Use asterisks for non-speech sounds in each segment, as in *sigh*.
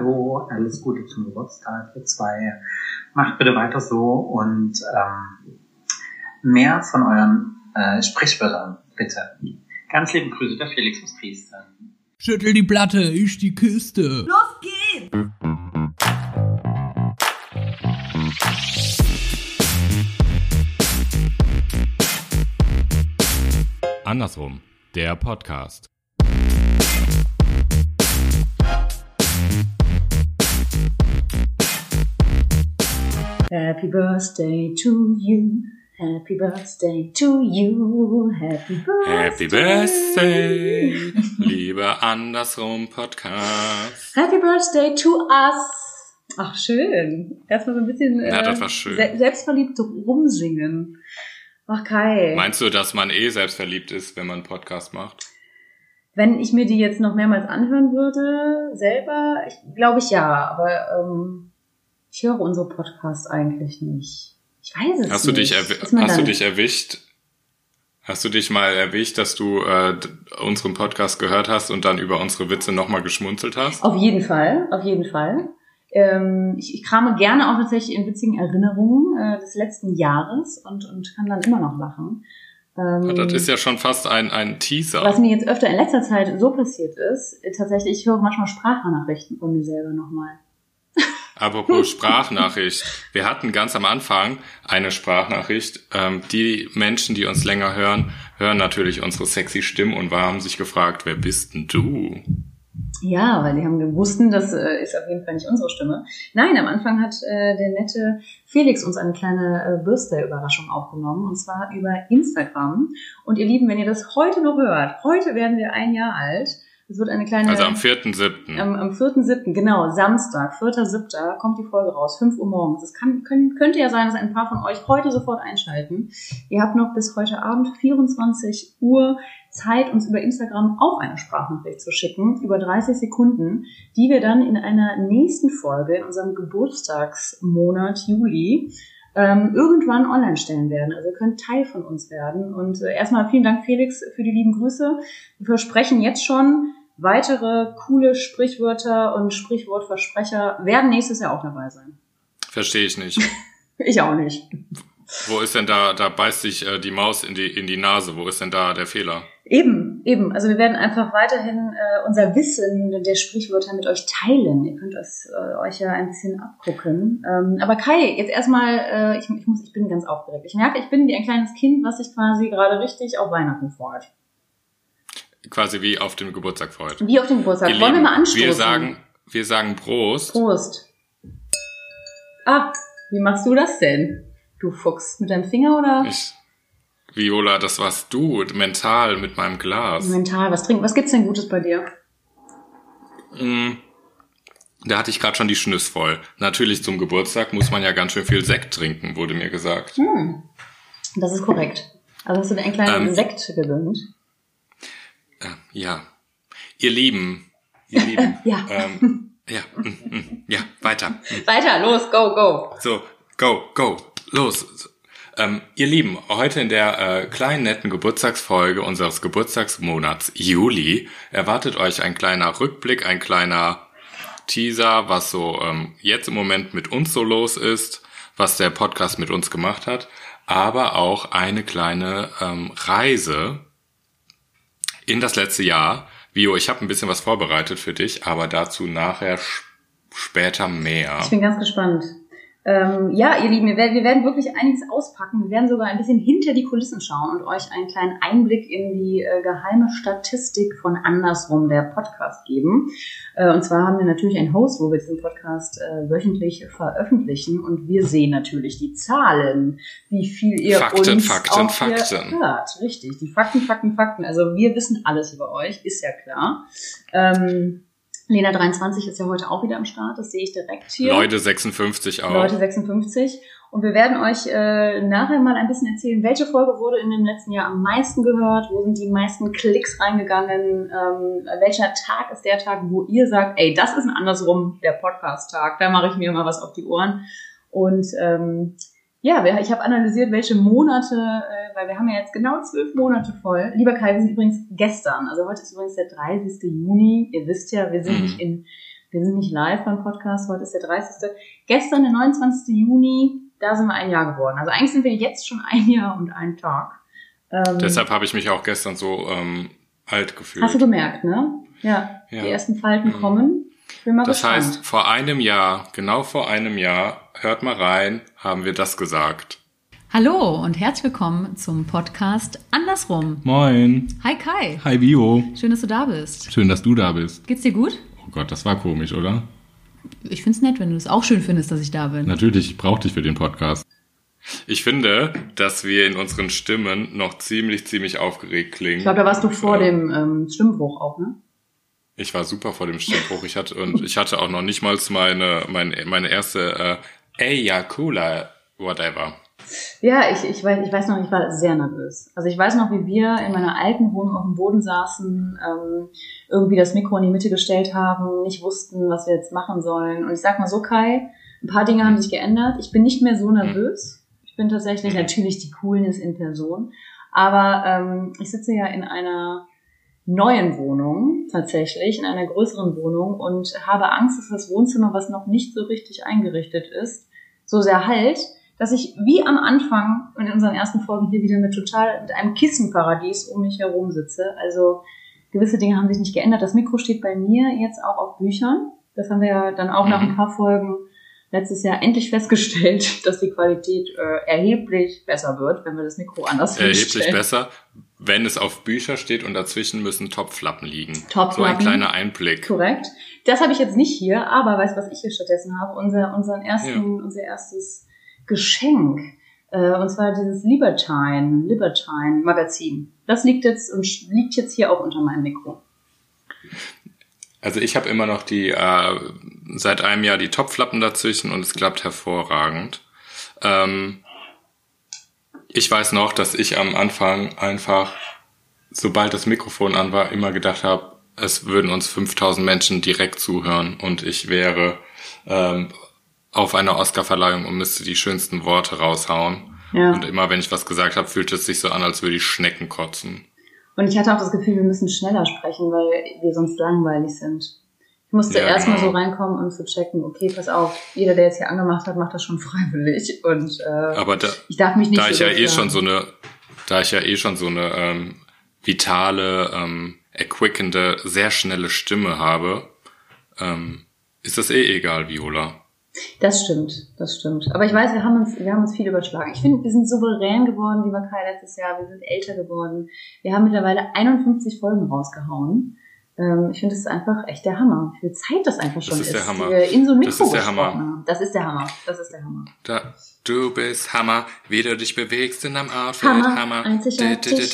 hallo, alles Gute zum Geburtstag, ihr zwei. Macht bitte weiter so und ähm, mehr von euren äh, Sprichwörtern, bitte. Ganz liebe Grüße, der Felix aus Dresden. Schüttel die Platte, ich die Kiste. Los geht's! Andersrum, der Podcast. Happy birthday to you. Happy birthday to you. Happy birthday. Happy Birthday, lieber Andersrum Podcast. Happy birthday to us. Ach, schön. Erstmal so ein bisschen Ja, das war schön. se selbstverliebt rumsingen. Ach, Kai. Meinst du, dass man eh selbstverliebt ist, wenn man einen Podcast macht? Wenn ich mir die jetzt noch mehrmals anhören würde, selber, ich, glaube ich ja, aber ähm, ich höre unsere Podcasts eigentlich nicht. Ich weiß es Hast du nicht. dich, Ist man hast du dich erwischt? Hast du dich mal erwischt, dass du äh, unseren Podcast gehört hast und dann über unsere Witze nochmal geschmunzelt hast? Auf jeden Fall, auf jeden Fall. Ähm, ich, ich krame gerne auch tatsächlich in witzigen Erinnerungen äh, des letzten Jahres und, und kann dann immer noch lachen. Ähm, Das ist ja schon fast ein, ein Teaser. was mir jetzt öfter in letzter Zeit so passiert ist, äh, tatsächlich, ich höre manchmal Sprachnachrichten von mir selber nochmal. Apropos *laughs* Sprachnachricht. Wir hatten ganz am Anfang eine Sprachnachricht. Ähm, die Menschen, die uns länger hören, hören natürlich unsere sexy Stimmen und haben sich gefragt, wer bist denn du? Ja, weil die haben gewussten, das äh, ist auf jeden Fall nicht unsere Stimme. Nein, am Anfang hat äh, der nette Felix uns eine kleine äh, Birthday-Überraschung aufgenommen und zwar über Instagram. Und ihr Lieben, wenn ihr das heute noch hört, heute werden wir ein Jahr alt. Es wird eine kleine Also am 4.7. am, am 4.7., genau, Samstag, 4.7. kommt die Folge raus, 5 Uhr morgens. Es kann, können, könnte ja sein, dass ein paar von euch heute sofort einschalten. Ihr habt noch bis heute Abend 24 Uhr Zeit, uns über Instagram auch eine Sprachnachricht zu schicken, über 30 Sekunden, die wir dann in einer nächsten Folge, in unserem Geburtstagsmonat Juli, ähm, irgendwann online stellen werden. Also ihr könnt Teil von uns werden. Und äh, erstmal vielen Dank, Felix, für die lieben Grüße. Wir versprechen jetzt schon, weitere coole Sprichwörter und Sprichwortversprecher werden nächstes Jahr auch dabei sein. Verstehe ich nicht. *laughs* Ich auch nicht. Wo ist denn da, da beißt sich äh, die Maus in die, in die Nase. Wo ist denn da der Fehler? Eben, eben. Also wir werden einfach weiterhin äh, unser Wissen der Sprichwörter mit euch teilen. Ihr könnt es äh, euch ja ein bisschen abgucken. Ähm, aber Kai, jetzt erstmal, äh, ich, ich, muss, ich bin ganz aufgeregt. Ich merke, ich bin wie ein kleines Kind, was sich quasi gerade richtig auf Weihnachten freut. Quasi wie auf dem Geburtstag freut. Wie auf dem Geburtstag. Ihr Wollen wir Lieben, mal anstoßen? Wir sagen, wir sagen Prost. Prost. Ah, wie machst du das denn? Du Fuchs. Mit deinem Finger oder? Ich, Viola, das warst du, mental mit meinem Glas. Mental, was trinken? Was gibt's denn Gutes bei dir? Mm, Da hatte ich gerade schon die Schnüss voll. Natürlich zum Geburtstag muss man ja ganz schön viel Sekt trinken, wurde mir gesagt. Hm. Das ist korrekt. Also hast du dir einen kleinen Ähm. Sekt gegönnt? Äh, ja. Ihr Lieben. Ihr Lieben. *laughs* Ja. Ähm, ja. mm, mm, Ja, weiter. *laughs* Weiter, los, go, go. So, go, go, los. Ähm, ihr Lieben, heute in der äh, kleinen netten Geburtstagsfolge unseres Geburtstagsmonats Juli erwartet euch ein kleiner Rückblick, ein kleiner Teaser, was so ähm, jetzt im Moment mit uns so los ist, was der Podcast mit uns gemacht hat, aber auch eine kleine ähm, Reise in das letzte Jahr. Vio, ich habe ein bisschen was vorbereitet für dich, aber dazu nachher später mehr. Ich bin ganz gespannt. Ähm, ja, ihr Lieben, wir werden, wir werden wirklich einiges auspacken. Wir werden sogar ein bisschen hinter die Kulissen schauen und euch einen kleinen Einblick in die äh, geheime Statistik von Andersrum, der Podcast, geben. Äh, und zwar haben wir natürlich einen Host, wo wir diesen Podcast äh, wöchentlich veröffentlichen und wir sehen natürlich die Zahlen, wie viel ihr Fakten, uns Fakten, auch Fakten. hört. Richtig, die Fakten, Fakten, Fakten. Also wir wissen alles über euch, ist ja klar. Ähm, Lena 23 ist ja heute auch wieder am Start, das sehe ich direkt hier. Leute 56 auch. Leute 56. Und wir werden euch äh, nachher mal ein bisschen erzählen, welche Folge wurde in dem letzten Jahr am meisten gehört, wo sind die meisten Klicks reingegangen, ähm, welcher Tag ist der Tag, wo ihr sagt, ey, das ist ein andersrum der Podcast-Tag, da mache ich mir mal was auf die Ohren. Und ähm, ja, ich habe analysiert, welche Monate, äh, weil wir haben ja jetzt genau zwölf Monate voll. Lieber Kai, wir sind übrigens gestern, also heute ist übrigens der 30. Juni. Ihr wisst ja, wir sind Mhm. nicht in Wir sind nicht live beim Podcast, heute ist der 30. Gestern, der 29. Juni, da sind wir ein Jahr geworden. Also eigentlich sind wir jetzt schon ein Jahr und ein Tag. Ähm, Deshalb habe ich mich auch gestern so ähm, alt gefühlt. Hast du gemerkt, ne? Ja, Ja. die ersten Falten Mhm. kommen. Ich bin mal Das gespannt. heißt, vor einem Jahr, genau vor einem Jahr, hört mal rein, haben wir das gesagt. Hallo und herzlich willkommen zum Podcast Andersrum. Moin. Hi Kai, Hi Bio. schön, dass du da bist. Schön, dass du da bist. Geht's dir gut? Oh Gott, das war komisch, oder? Ich find's nett, wenn du es auch schön findest, dass ich da bin. Natürlich, ich brauch dich für den Podcast. Ich finde, dass wir in unseren Stimmen noch ziemlich, ziemlich aufgeregt klingen. Ich glaube, da warst du vor Ja. dem ähm, Stimmbruch auch, ne? Ich war super vor dem Stimmbruch. Ich hatte und ich hatte auch noch nicht mal meine meine meine erste äh, Ejacular whatever. Ja, ich, ich, weiß, ich weiß noch, ich war sehr nervös. Also ich weiß noch, wie wir in meiner alten Wohnung auf dem Boden saßen, ähm, irgendwie das Mikro in die Mitte gestellt haben, nicht wussten, was wir jetzt machen sollen. Und ich sag mal so, Kai, ein paar Dinge haben sich geändert. Ich bin nicht mehr so nervös. Ich bin tatsächlich natürlich die Coolness in Person. Aber ähm, ich sitze ja in einer neuen Wohnung, tatsächlich, in einer größeren Wohnung und habe Angst, dass das Wohnzimmer, was noch nicht so richtig eingerichtet ist, so sehr halt, dass ich wie am Anfang in unseren ersten Folgen hier wieder mit total mit einem Kissenparadies um mich herum sitze. Also gewisse Dinge haben sich nicht geändert. Das Mikro steht bei mir jetzt auch auf Büchern. Das haben wir ja dann auch nach ein paar Folgen letztes Jahr endlich festgestellt, *laughs* dass die Qualität äh, erheblich besser wird, wenn wir das Mikro anders Erheblich hinstellen. besser, wenn es auf Bücher steht und dazwischen müssen Topflappen liegen. So ein Topflappen. kleiner Einblick. Korrekt. Das habe ich jetzt nicht hier, aber weißt du, was ich hier stattdessen habe? Unser, unseren ersten, unser erstes Geschenk. Äh, und zwar dieses Libertine, Libertine Magazin. Das liegt jetzt und liegt jetzt hier auch unter meinem Mikro. Also ich habe immer noch die äh, seit einem Jahr die Topflappen dazwischen und es klappt hervorragend. Ähm, ich weiß noch, dass ich am Anfang einfach, sobald das Mikrofon an war, immer gedacht habe, es würden uns 5000 Menschen direkt zuhören und ich wäre ähm, auf einer Oscarverleihung und müsste die schönsten Worte raushauen. Ja. Und immer wenn ich was gesagt habe, fühlte es sich so an, als würde ich Schnecken kotzen. Und ich hatte auch das Gefühl, wir müssen schneller sprechen, weil wir sonst langweilig sind. Ich musste Ja, erstmal genau. so reinkommen, um zu checken, okay, pass auf, jeder, der jetzt hier angemacht hat, macht das schon *laughs* freiwillig. Und äh, Aber da, ich darf mich nicht da ich ja eh schon so eine, da ich ja eh schon so eine ähm, vitale, ähm, erquickende, sehr schnelle Stimme habe, ähm, ist das eh egal, Viola. Das stimmt, das stimmt. Aber ich weiß, wir haben uns, wir haben uns viel überschlagen. Ich finde, wir sind souverän geworden, lieber Kai, letztes Jahr. Wir sind älter geworden. Wir haben mittlerweile 51 Folgen rausgehauen. Ähm, ich finde, das ist einfach echt der Hammer. Wie viel Zeit das einfach schon ist der Hammer. in so ein Das Mikro ist der Hammer. Das ist der Hammer. Das ist der Hammer. Da, du bist Hammer, wie du dich bewegst in einem Outfit, Hammer, Hammer. einzigartig.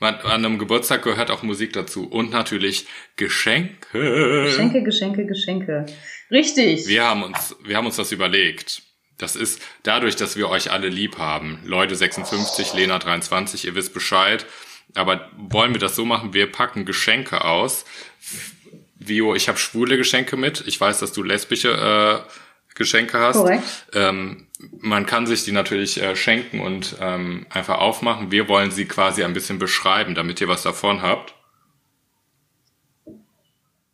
Man- An einem Geburtstag gehört auch Musik dazu und natürlich Geschenke. Geschenke, Geschenke, Geschenke. Richtig. Wir haben uns, wir haben uns das überlegt. Das ist dadurch, dass wir euch alle lieb haben. Leute 56, Lena 23, ihr wisst Bescheid. Aber wollen wir das so machen? Wir packen Geschenke aus. Vio, ich habe schwule Geschenke mit. Ich weiß, dass du lesbische äh, Geschenke hast. Korrekt. Ähm, man kann sich die natürlich äh, schenken und ähm, einfach aufmachen. Wir wollen sie quasi ein bisschen beschreiben, damit ihr was davon habt.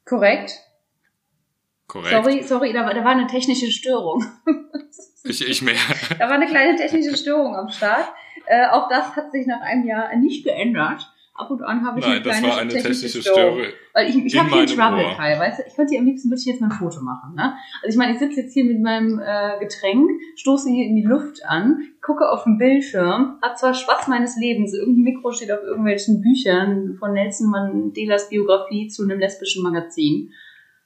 Korrekt. Korrekt. Sorry, sorry, da, war- da war eine technische Störung. Ich, ich mehr. Da war eine kleine technische Störung am Start. Äh, auch das hat sich nach einem Jahr nicht geändert. Ab und an habe ich Nein, eine das war eine technische Störung. Störung. Weil ich, ich habe hier Trouble. Kai, weißt du? Ich könnte dir am liebsten würde ich jetzt mal ein Foto machen, ne? Also ich meine, ich sitze jetzt hier mit meinem äh, Getränk, stoße hier in die Luft an, gucke auf den Bildschirm, hab zwar Spaß meines Lebens, irgendein Mikro steht auf irgendwelchen Büchern von Nelson Mandelas Biografie zu einem lesbischen Magazin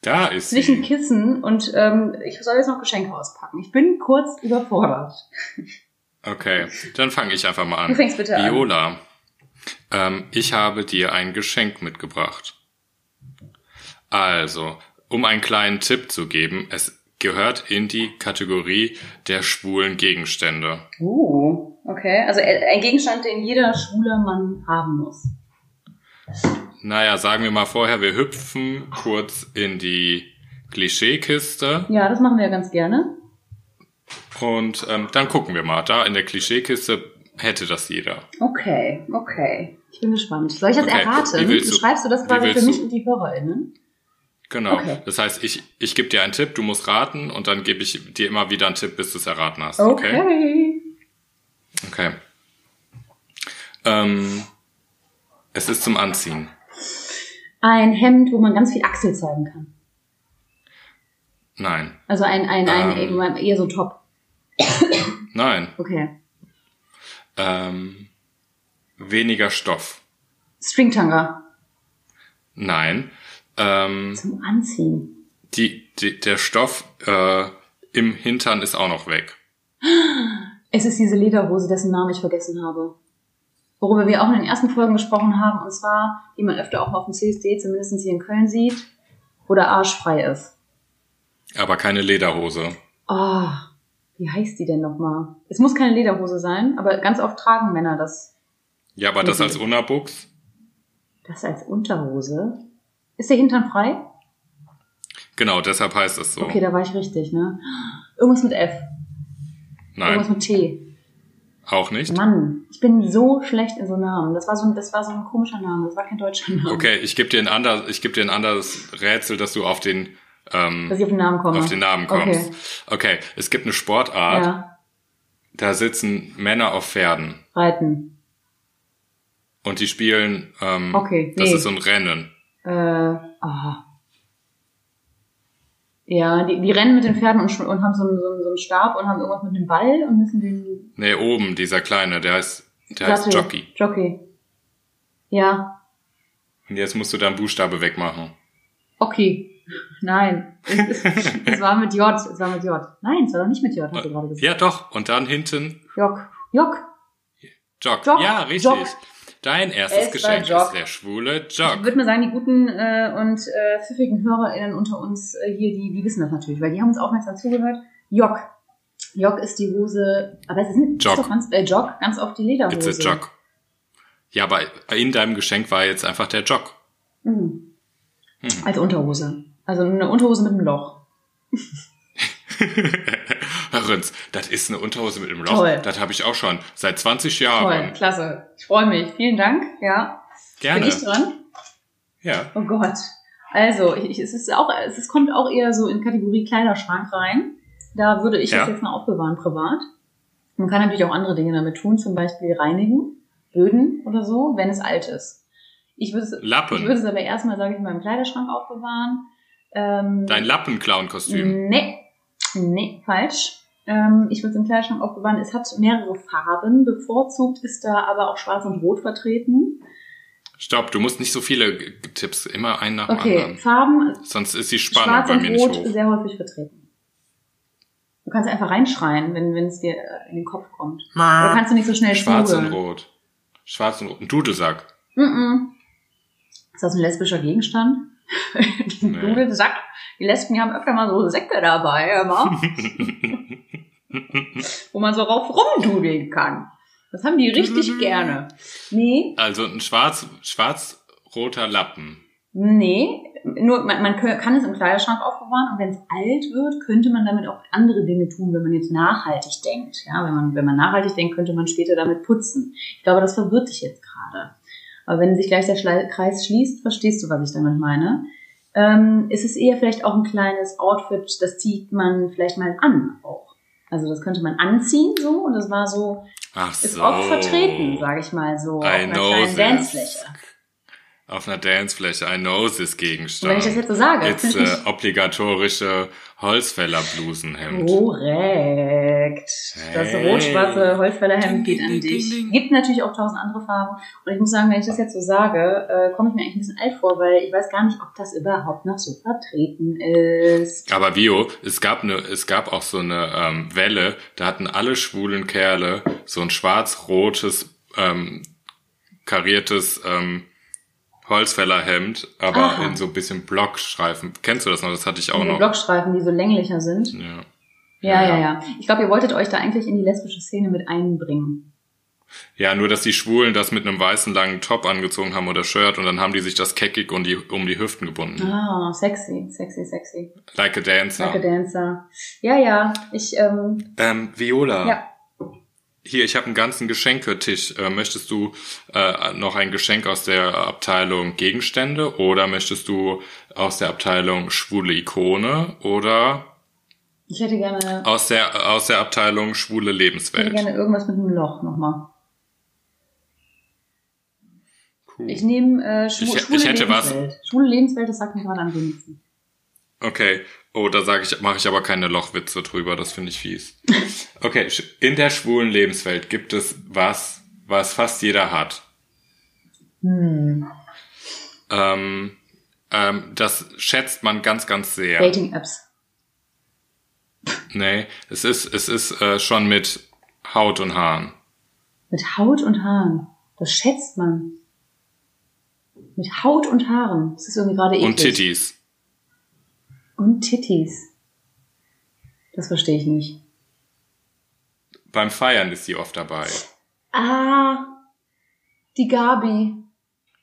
Da ist zwischen sie. Kissen und ähm, ich soll jetzt noch Geschenke auspacken. Ich bin kurz überfordert. Okay, dann fange ich einfach mal an. Du fängst bitte an. Viola, ähm, ich habe dir ein Geschenk mitgebracht. Also, um einen kleinen Tipp zu geben, es gehört in die Kategorie der schwulen Gegenstände. Uh, okay. Also äh, ein Gegenstand, den jeder schwuler Mann haben muss. Naja, sagen wir mal vorher, wir hüpfen kurz in die Klischeekiste Ja, das machen wir ganz gerne. Und ähm, dann gucken wir mal. Da in der Klischeekiste hätte das jeder. Okay, okay. Ich bin gespannt. Soll ich das Okay, erraten? du- Schreibst du das quasi für mich und die HörerInnen? Genau. Okay. Das heißt, ich, ich gebe dir einen Tipp, du musst raten und dann gebe ich dir immer wieder einen Tipp, bis du es erraten hast. Okay. Okay. Okay. Ähm, es ist zum Anziehen. Ein Hemd, wo man ganz viel Achsel zeigen kann. Nein. Also ein, ein, ein, Ähm. ein eher so Top. Nein. Okay. Ähm, weniger Stoff. Stringtanga. Nein. Ähm, Zum Anziehen. die, die, der Stoff äh, im Hintern ist auch noch weg. Es ist diese Lederhose, dessen Namen ich vergessen habe. Worüber wir auch in den ersten Folgen gesprochen haben, und zwar, die man öfter auch mal auf dem CSD, zumindest hier in Köln sieht, wo der Arsch frei ist. Aber keine Lederhose. Oh, wie heißt die denn nochmal? Es muss keine Lederhose sein, aber ganz oft tragen Männer das, Ja, aber das als Unterbuchs? das als Unterhose. Ist der Hintern frei? Genau, deshalb heißt es so. Okay, da war ich richtig, ne? Irgendwas mit F, irgendwas Nein, mit T. auch nicht. Mann, ich bin so schlecht in so Namen. Das war so ein, das war so ein komischer Name, das war kein deutscher Name. Okay, ich gebe dir ein anderes, ich gebe dir ein anderes Rätsel, dass du auf den ähm, Dass ich auf den Namen komme. auf den Namen kommst. Okay. Okay, es gibt eine Sportart, Ja, da sitzen Männer auf Pferden reiten. und die spielen. Ähm, Okay, Das nee. ist so ein Rennen. Äh, ah. Ja, die, die rennen mit den Pferden und, und haben so einen, so, einen, so einen Stab und haben irgendwas mit dem Ball und müssen den Nee, oben dieser kleine, der heißt, der heißt Jockey. Jockey. Ja, Und jetzt musst du da einen Buchstabe wegmachen. okay. Nein, es, ist, *laughs* es war mit J. Es war mit J. Nein, es war doch nicht mit J, hast du gerade gesagt. Ja, doch. Und dann hinten Jock. Jock. Jock. Jock. Ja, richtig. Jock. Dein erstes Es Geschenk Jock. ist der schwule Ich Jock. würde mal sagen, die guten äh, und äh, pfiffigen HörerInnen unter uns äh, hier, die, die wissen das natürlich, weil die haben uns aufmerksam zugehört. Jock. Jock ist die Hose, aber es ist, ein- ist Jock. doch ganz, äh, Jock, ganz oft die Lederhose. It's a Jock. Ja, aber in deinem Geschenk war jetzt einfach der Jock. Mhm. Hm. Als Unterhose. Also eine Unterhose mit einem Loch. *laughs* Herr Rünz, das ist eine Unterhose mit einem Loch. Toll. Das habe ich auch schon seit 20 Toll, Jahren. klasse. Ich freue mich. Vielen Dank. Ja. Gerne. Bin ich dran? Ja. Oh Gott. Also, ich, es ist auch, es kommt auch eher so in Kategorie Kleiderschrank rein. Da würde ich Ja. das jetzt mal aufbewahren, privat. Man kann natürlich auch andere Dinge damit tun, zum Beispiel reinigen, Böden oder so, wenn es alt ist. Ich würde es, Lappen. ich würde es aber erstmal, sage ich mal, im Kleiderschrank aufbewahren. Ähm, Dein Lappenclown-Kostüm. Nee, nee, falsch. Ähm, ich würde es im Kleiderschrank aufbewahren. Es hat mehrere Farben. Bevorzugt ist da aber auch Schwarz und Rot vertreten. Stopp, du musst nicht so viele Tipps, immer einen nach dem Okay, anderen. Farben Sonst ist die Spannung Schwarz bei und mir nicht Rot hoch. sehr häufig vertreten. Du kannst einfach reinschreien, wenn wenn es dir äh, in den Kopf kommt. Oder kannst du nicht so schnell Schwarz und zuhören. Rot. Schwarz und Rot. Ein Dudelsack. Mm -mm. Ist das ein lesbischer Gegenstand? *laughs* ein Nee. Dudelsack. Die Lesben die haben öfter mal so Säcke dabei, immer, *laughs* wo man so rauf rumdudeln kann. Das haben die richtig gerne. Nee, Also ein schwarz, schwarz-roter Lappen. Nee, nur man, man kann es im Kleiderschrank aufbewahren und wenn es alt wird, könnte man damit auch andere Dinge tun, wenn man jetzt nachhaltig denkt. Ja, wenn man, wenn man nachhaltig denkt, könnte man später damit putzen. Ich glaube, das verwirrt dich jetzt gerade. Aber wenn sich gleich der Schle Kreis schließt, verstehst du, was ich damit meine. Ähm, es ist eher vielleicht auch ein kleines Outfit, das zieht man vielleicht mal an auch. Also das könnte man anziehen so und das war so, Ach ist so. oft vertreten, sage ich mal so, auf I einer know kleinen. Dancefläche. Auf einer Dancefläche. I know this Und Gegenstand. wenn ich das jetzt so sage, ich äh, obligatorische Holzfäller-Blusenhemd. Korrekt. Das Hey. rot-schwarze Holzfällerhemd geht an dich. Gibt natürlich auch tausend andere Farben. Und ich muss sagen, wenn ich das jetzt so sage, äh, komme ich mir eigentlich ein bisschen alt vor, weil ich weiß gar nicht, ob das überhaupt noch so vertreten ist. Aber Vio, es gab eine, es gab auch so eine ähm, Welle, da hatten alle schwulen Kerle so ein schwarz-rotes, ähm, kariertes ähm, Holzfällerhemd, aber Aha. in so ein bisschen Blockstreifen. Kennst du das noch? Das hatte ich auch Diese noch. Blockstreifen, die so länglicher sind. Ja. Ja, Ja. ja, ja. Ich glaube, ihr wolltet euch da eigentlich in die lesbische Szene mit einbringen. ja, nur dass die Schwulen das mit einem weißen langen Top angezogen haben oder Shirt und dann haben die sich das keckig um die, um die Hüften gebunden. Ah, sexy, sexy, sexy. Like a dancer. Like a dancer. Ja, ja. Ich, ähm, Ähm, Viola. ja. Hier, ich habe einen ganzen Geschenketisch. Äh, möchtest du äh, noch ein Geschenk aus der Abteilung Gegenstände oder möchtest du aus der Abteilung schwule Ikone oder Ich hätte gerne, aus der, aus der Abteilung schwule ich hätte Lebenswelt? gerne irgendwas mit einem Loch nochmal. Cool. Ich nehme äh, schwu Ich- schwule ich hätte was- Lebenswelt. Schwule Lebenswelt, das sagt mir gerade am wenigsten. Okay. Oh, da sage ich, mache ich aber keine Lochwitze drüber, das finde ich fies. *laughs* Okay, in der schwulen Lebenswelt gibt es was, was fast jeder hat. Hm. Ähm, ähm, das schätzt man ganz, ganz sehr. Dating-Apps. Nee, es ist, es ist äh, schon mit Haut und Haaren. Mit Haut und Haaren. Das schätzt man. Mit Haut und Haaren. Das ist irgendwie gerade eklig. Und Titties. Und Titties. Das verstehe ich nicht. Beim Feiern ist sie oft dabei. Ah, die Gabi.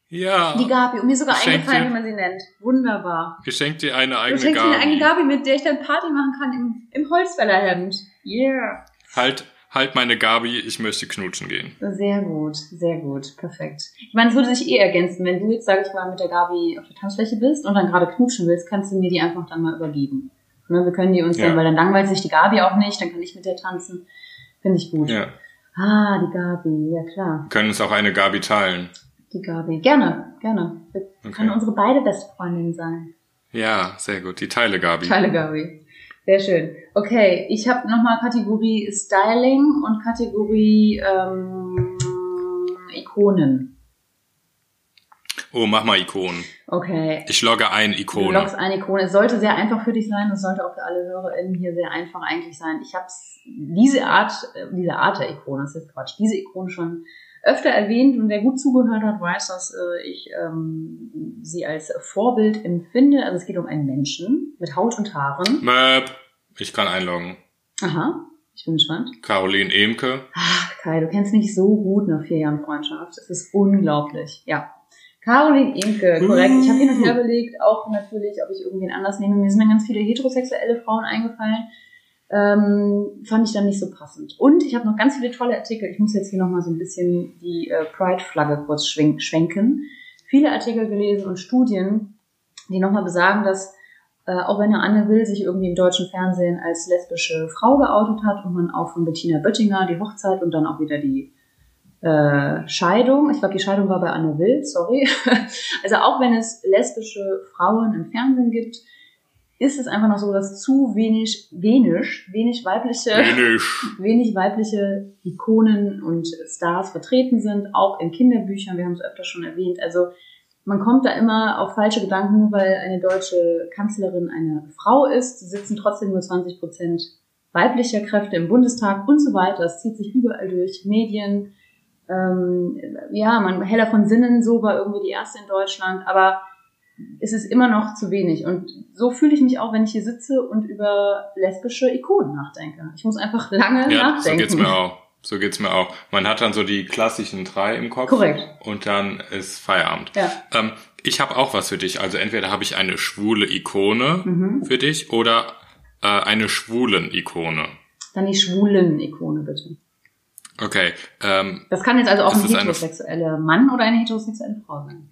Ja. Die Gabi. Und mir sogar Schenk eingefallen, dir- wie man sie nennt. Wunderbar. Geschenk dir eine eigene schenkst mir eine eigene Gabi. Gabi, mit der ich dann Party machen kann im, im Holzfällerhemd. Yeah. Halt, halt meine Gabi, ich möchte knutschen gehen. Sehr gut, sehr gut, perfekt. Ich meine, es würde sich eh ergänzen, wenn du jetzt, sag ich mal, mit der Gabi auf der Tanzfläche bist und dann gerade knutschen willst, kannst du mir die einfach dann mal übergeben. Ne, wir können die uns Ja. dann, weil dann langweilt sich die Gabi auch nicht, dann kann ich mit der tanzen. Finde ich gut. Ja. Ah, die Gabi, ja klar. Wir können uns auch eine Gabi teilen. Die Gabi. Gerne, gerne. Wir Okay. Kann unsere beide beste Freundin sein. Ja, sehr gut. Die Teile Gabi. Teile Gabi. Sehr schön. Okay, ich habe nochmal Kategorie Styling und Kategorie ähm, Ikonen. Oh, mach mal Ikonen. Okay. Ich logge ein Du Ikone. loggst eine Ikone. Es sollte sehr einfach für dich sein. Es sollte auch für alle HörerInnen hier sehr einfach eigentlich sein. Ich habe diese Art, äh, diese Art der Ikone, das ist Quatsch, diese Ikone schon öfter erwähnt und wer gut zugehört hat, weiß, dass äh, ich ähm, sie als Vorbild empfinde. Also es geht um einen Menschen mit Haut und Haaren. Möp. Ich kann einloggen. Aha, ich bin gespannt. Caroline Emke. Ach, Kai, du kennst mich so gut nach vier Jahren Freundschaft. Es ist unglaublich. Ja. Caroline Inke, korrekt. Ich habe hin und her überlegt, auch natürlich, ob ich irgendwen anders nehme. Mir sind dann ganz viele heterosexuelle Frauen eingefallen. Ähm, fand ich dann nicht so passend. Und ich habe noch ganz viele tolle Artikel. Ich muss jetzt hier nochmal so ein bisschen die äh, Pride-Flagge kurz schwen schwenken. Viele Artikel gelesen und Studien, die nochmal besagen, dass äh, auch wenn eine Anne Will sich irgendwie im deutschen Fernsehen als lesbische Frau geoutet hat und man auch von Bettina Böttinger die Hochzeit und dann auch wieder die äh, Scheidung, ich glaube die Scheidung war bei Anne Will, sorry. *laughs* Also auch wenn es lesbische Frauen im Fernsehen gibt, ist es einfach noch so, dass zu wenig, wenig, wenig weibliche Wenig. *laughs* wenig weibliche Ikonen und Stars vertreten sind, auch in Kinderbüchern, wir haben es öfter schon erwähnt. Also man kommt da immer auf falsche Gedanken, nur weil eine deutsche Kanzlerin eine Frau ist, sitzen trotzdem nur 20 Prozent weiblicher Kräfte im Bundestag und so weiter. Das zieht sich überall durch. Medien, ähm, ja, man heller von Sinnen, so war irgendwie die erste in Deutschland, aber es ist immer noch zu wenig. Und so fühle ich mich auch, wenn ich hier sitze und über lesbische Ikonen nachdenke. Ich muss einfach lange Ja, so nachdenken. geht's mir auch. *laughs* So geht's mir auch. Man hat dann so die klassischen drei im Kopf. Korrekt. Und dann ist Feierabend. Ja. Ähm, ich habe auch was für dich. Also entweder habe ich eine schwule Ikone Mhm. für dich oder äh, eine schwulen Ikone. Dann die schwulen Ikone, bitte. Okay. Ähm, Das kann jetzt also auch ein heterosexueller Mann oder eine heterosexuelle Frau sein.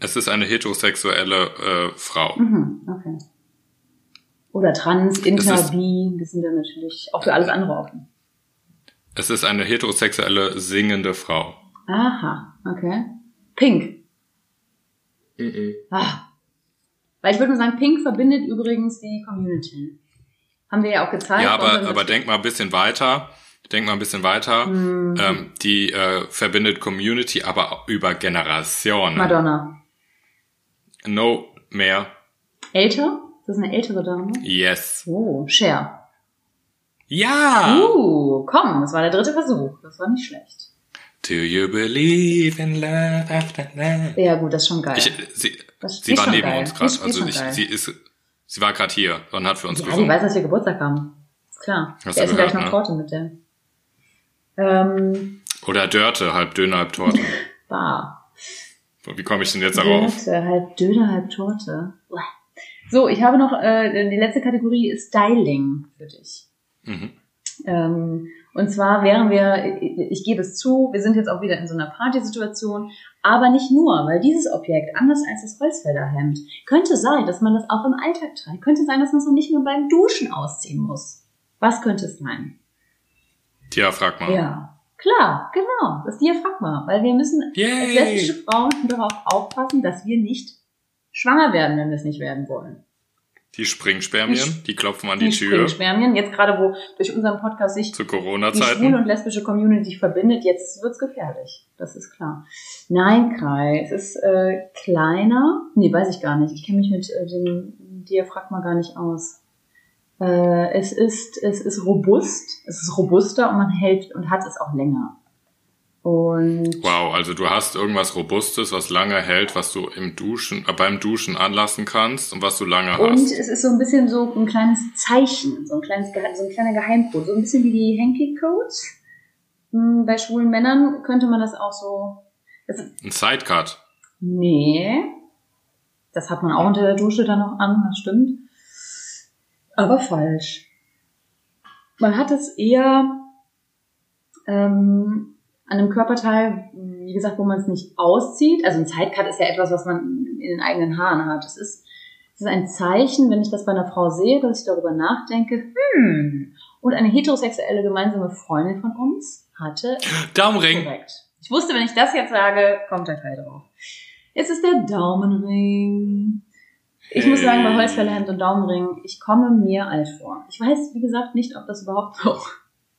Es ist eine heterosexuelle äh, Frau. Mhm, okay. Oder trans, inter, ist- bi, das sind dann natürlich auch für alles andere offen. Es ist eine heterosexuelle singende Frau. Aha, okay. Pink. Ah. Weil ich würde mal sagen, Pink verbindet übrigens die Community. Haben wir ja auch gezeigt. Ja, aber, aber denk mal ein bisschen weiter. Denk mal ein bisschen weiter. Hm, Ähm, die äh, verbindet Community, aber auch über Generationen. Madonna. No mehr. Älter? Das ist eine ältere Dame. Yes. Oh, Cher. Ja. Uh, komm, das war der dritte Versuch. Das war nicht schlecht. Do you believe in love after love? Ja, gut, das ist schon geil. Ich, sie, Das sie war neben geil. uns gerade. Also ich, geil. sie ist, sie war gerade hier und hat für uns ja, gesungen. weiß, dass wir Geburtstag haben. Ist klar. Hast wir essen gleich noch ne? Torte mit der. Ähm, Oder Dörte, halb Döner, halb Torte. *laughs* Bar. Wie komme ich denn jetzt darauf? Dörte, halb Döner, halb Torte. So, ich habe noch, äh, die letzte Kategorie ist Styling für dich. Mhm. Ähm, und zwar wären wir, ich, gebe es zu, wir sind jetzt auch wieder in so einer Partysituation, Aber nicht nur, weil dieses Objekt, anders als das Holzfällerhemd, könnte sein, dass man das auch im Alltag trägt. Könnte sein, dass man es noch nicht nur beim Duschen ausziehen muss. Was könnte es sein? Diaphragma. Ja, klar, genau, das Diaphragma. Weil wir müssen als lesbische Frauen darauf aufpassen, dass wir nicht schwanger werden, wenn wir es nicht werden wollen. Die Springspermien, die klopfen an die, Die Tür Spermien, jetzt gerade wo durch unseren Podcast sich zu die schwule und lesbische Community verbindet, jetzt wird's gefährlich. Das ist klar. Nein, Kai, es ist äh, kleiner. Nee, weiß ich gar nicht. Ich kenne mich mit äh, dem Diaphragma gar nicht aus. Äh, es ist es ist robust, es ist robuster und man hält und hat es auch länger. Und Wow, also du hast irgendwas Robustes, was lange hält, was du im Duschen, äh, beim Duschen anlassen kannst und was du lange und hast. es ist so ein bisschen so ein kleines Zeichen, so ein kleines so ein kleiner Geheimcode, so ein bisschen wie die Hanky Codes. Hm, Bei schwulen Männern könnte man das auch so. Das Ein Sidecut. Nee. Das hat man auch unter der Dusche dann noch an, das stimmt. Aber falsch. Man hat es eher ähm, an einem Körperteil, wie gesagt, wo man es nicht auszieht. Also ein Sidecut ist ja etwas, was man in den eigenen Haaren hat. Es ist, es ist ein Zeichen, wenn ich das bei einer Frau sehe, dass ich darüber nachdenke, hm, und eine heterosexuelle gemeinsame Freundin von uns hatte *gasps* Daumenring. Korrekt. Ich wusste, wenn ich das jetzt sage, kommt der Teil drauf. Es ist der Daumenring. Ich muss sagen, bei Hey. Holzfällerhemd und Daumenring, ich komme mir alt vor. Ich weiß, wie gesagt, nicht, ob das überhaupt noch,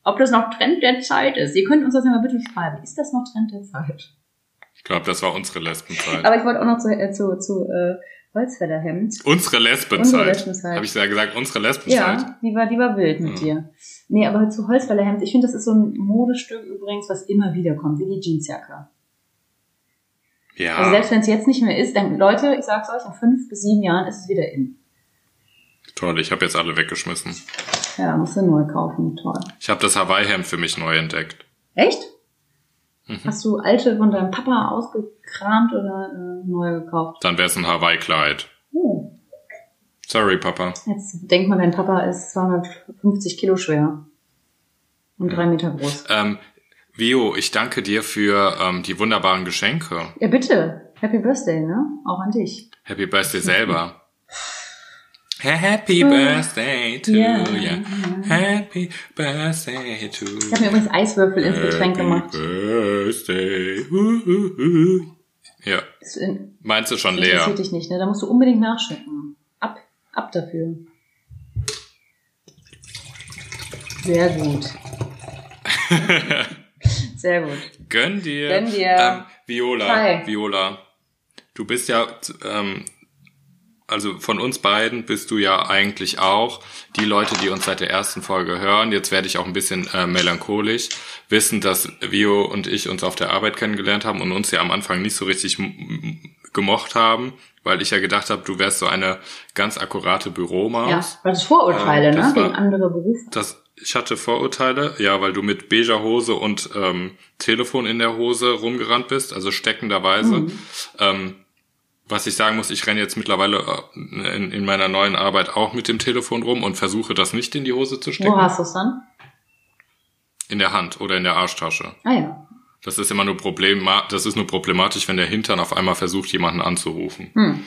ob das noch Trend der Zeit ist. Ihr könnt uns das ja mal bitte schreiben. Ist das noch Trend der Zeit? Ich glaube, das war unsere Lesbenzeit. Aber ich wollte auch noch zu, äh, zu, zu äh, Holzfällerhemd. unsere Unsere Lesbenzeit. Lesbenzeit. Habe ich ja gesagt, unsere Lesbenzeit? Ja, die war, die war wild mit Ja. dir. Nee, aber zu Holzfällerhemd, ich finde, das ist so ein Modestück übrigens, was immer wieder kommt, wie die Jeansjacke. Ja. Also selbst wenn es jetzt nicht mehr ist, dann Leute, ich sag's euch, in fünf bis sieben Jahren ist es wieder in. Toll, ich habe jetzt alle weggeschmissen. Ja, musst du neu kaufen, toll. Ich habe das Hawaii-Hemd für mich neu entdeckt. Echt? Mhm. Hast du alte von deinem Papa ausgekramt oder äh, neu gekauft? Dann wäre es ein Hawaii-Kleid. Oh. Sorry, Papa. Jetzt denkt man, dein Papa ist 250 Kilo schwer und drei Meter groß. Ähm, Vio, ich danke dir für ähm, die wunderbaren Geschenke. Ja, bitte. Happy Birthday, ne? Auch an dich. Happy Birthday selber. *laughs* Happy Birthday to Ja. you. Happy Birthday to you. Ich habe mir übrigens Eiswürfel ins Getränk gemacht. Birthday. Uhuhu. Ja, in- meinst du schon leer? interessiert dich nicht, ne? Da musst du unbedingt nachschenken. Ab, ab dafür. Sehr gut. *laughs* Sehr gut. Gönn dir. Gönn dir. Ähm, Viola, Hi. Viola, du bist ja, ähm, also von uns beiden bist du ja eigentlich auch die Leute, die uns seit der ersten Folge hören. Jetzt werde ich auch ein bisschen äh, melancholisch wissen, dass Vio und ich uns auf der Arbeit kennengelernt haben und uns ja am Anfang nicht so richtig gemocht haben, weil ich ja gedacht habe, du wärst so eine ganz akkurate Büromaus. Ja, weil das Vorurteile, Ähm, das ne? war- Gegen andere Berufe. Das, ich hatte Vorurteile, ja, weil du mit beiger Hose und ähm, Telefon in der Hose rumgerannt bist, also steckenderweise. Mhm. Ähm, was ich sagen muss, ich renne jetzt mittlerweile äh, in, in meiner neuen Arbeit auch mit dem Telefon rum und versuche das nicht in die Hose zu stecken. Wo hast du es dann? In der Hand oder in der Arschtasche. Ah ja. Das ist immer nur Problem, das ist nur problematisch, wenn der Hintern auf einmal versucht, jemanden anzurufen. Hm.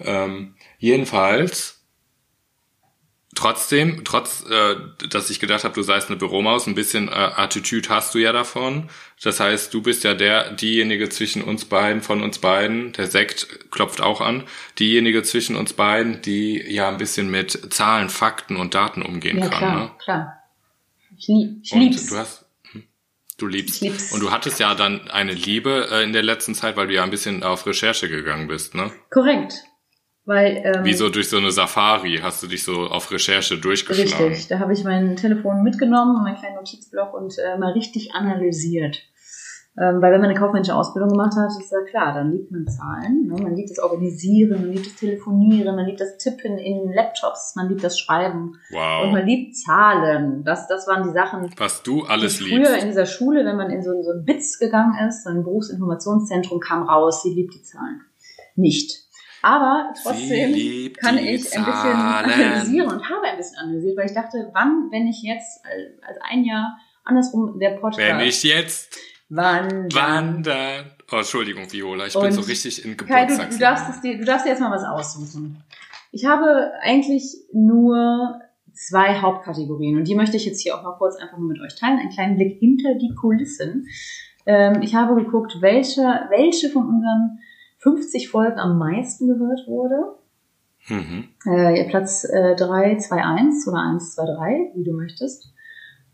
Ähm, jedenfalls, trotzdem, trotz, äh, dass ich gedacht habe, du seist eine Büromaus, ein bisschen äh, Attitüde hast du ja davon. Das heißt, du bist ja der, diejenige zwischen uns beiden, von uns beiden, der Sekt klopft auch an, diejenige zwischen uns beiden, die ja ein bisschen mit Zahlen, Fakten und Daten umgehen Ja, kann. klar, Ne? klar. Ich, lieb, ich Und lieb's. du hast, hm, du liebst. Ich lieb's. Und du hattest ja dann eine Liebe äh, in der letzten Zeit, weil du ja ein bisschen auf Recherche gegangen bist, ne? Korrekt. Weil, ähm, Wie so durch so eine Safari hast du dich so auf Recherche durchgeschlagen. Richtig, da habe ich mein Telefon mitgenommen, meinen kleinen Notizblock und äh, mal richtig analysiert. Ähm, weil wenn man eine kaufmännische Ausbildung gemacht hat, ist ja klar, dann liebt man Zahlen, ne? man liebt das Organisieren, man liebt das Telefonieren, man liebt das Tippen in Laptops, man liebt das Schreiben und Wow. man liebt Zahlen. Das, das waren die Sachen, Was du alles die früher in liebst. dieser Schule, wenn man in so, so ein BITS gegangen ist, so ein Berufsinformationszentrum, kam raus, sie liebt die Zahlen. Nicht. Aber trotzdem kann ich ein bisschen analysieren und habe ein bisschen analysiert, weil ich dachte, wann, wenn ich jetzt als- als ein Jahr andersrum der Podcast, Wenn ich jetzt Wandern. Wandern. Oh, Entschuldigung, Viola, ich Und bin so richtig in Kai, du, Geburtstags. du, darfst dir, du darfst dir jetzt mal was aussuchen. Ich habe eigentlich nur zwei Hauptkategorien und die möchte ich jetzt hier auch mal kurz einfach mal mit euch teilen. Einen kleinen Blick hinter die Kulissen. Ähm, ich habe geguckt, welche, welche von unseren 50 Folgen am meisten gehört wurde. Mhm. Äh, Platz äh, 3, 2, 1 oder 1, 2, 3, wie du möchtest.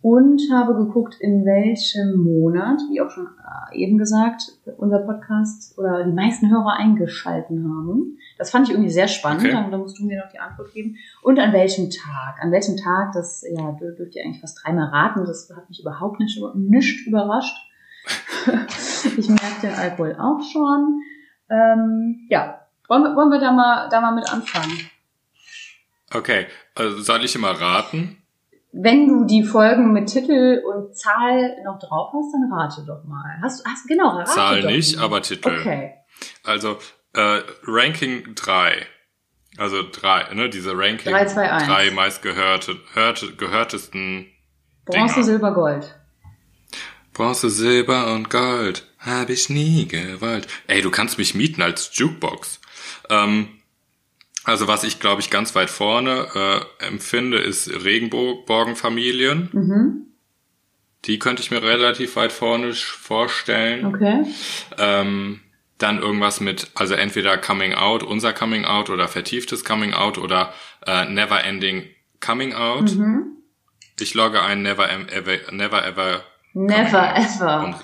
Und habe geguckt, in welchem Monat, wie auch schon äh, eben gesagt, unser Podcast oder die meisten Hörer eingeschalten haben. Das fand ich irgendwie sehr spannend, Okay. da musst du mir noch die Antwort geben. Und an welchem Tag? An welchem Tag, das ja, dür- dürft ihr eigentlich fast dreimal raten, das hat mich überhaupt nicht, nicht überrascht. *laughs* ich merke den Alkohol auch schon. Ähm, ja, wollen wir, wollen wir da, mal, da mal mit anfangen? Okay, also soll ich immer raten? Wenn du die Folgen mit Titel und Zahl noch drauf hast, dann rate doch mal. Hast du, hast, genau, rate Zahl doch nicht, mal. aber Titel. Okay. Also, äh, Ranking 3. Also drei, ne, diese Ranking. Drei, zwei, eins. Drei meistgehörte, hörte, gehörtesten Bronze, Dinger. Silber, Gold. Bronze, Silber und Gold hab ich nie gewollt. Ey, du kannst mich mieten als Jukebox. Ähm, also was ich, glaube ich, ganz weit vorne äh, empfinde, ist Regenbogenfamilien. Mhm. Die könnte ich mir relativ weit vorne vorstellen. Okay. Ähm, dann irgendwas mit, also entweder Coming Out, unser Coming Out oder vertieftes Coming Out oder äh, Never Ending Coming Out. Mhm. Ich logge ein Never ever, Never Ever. Never ever.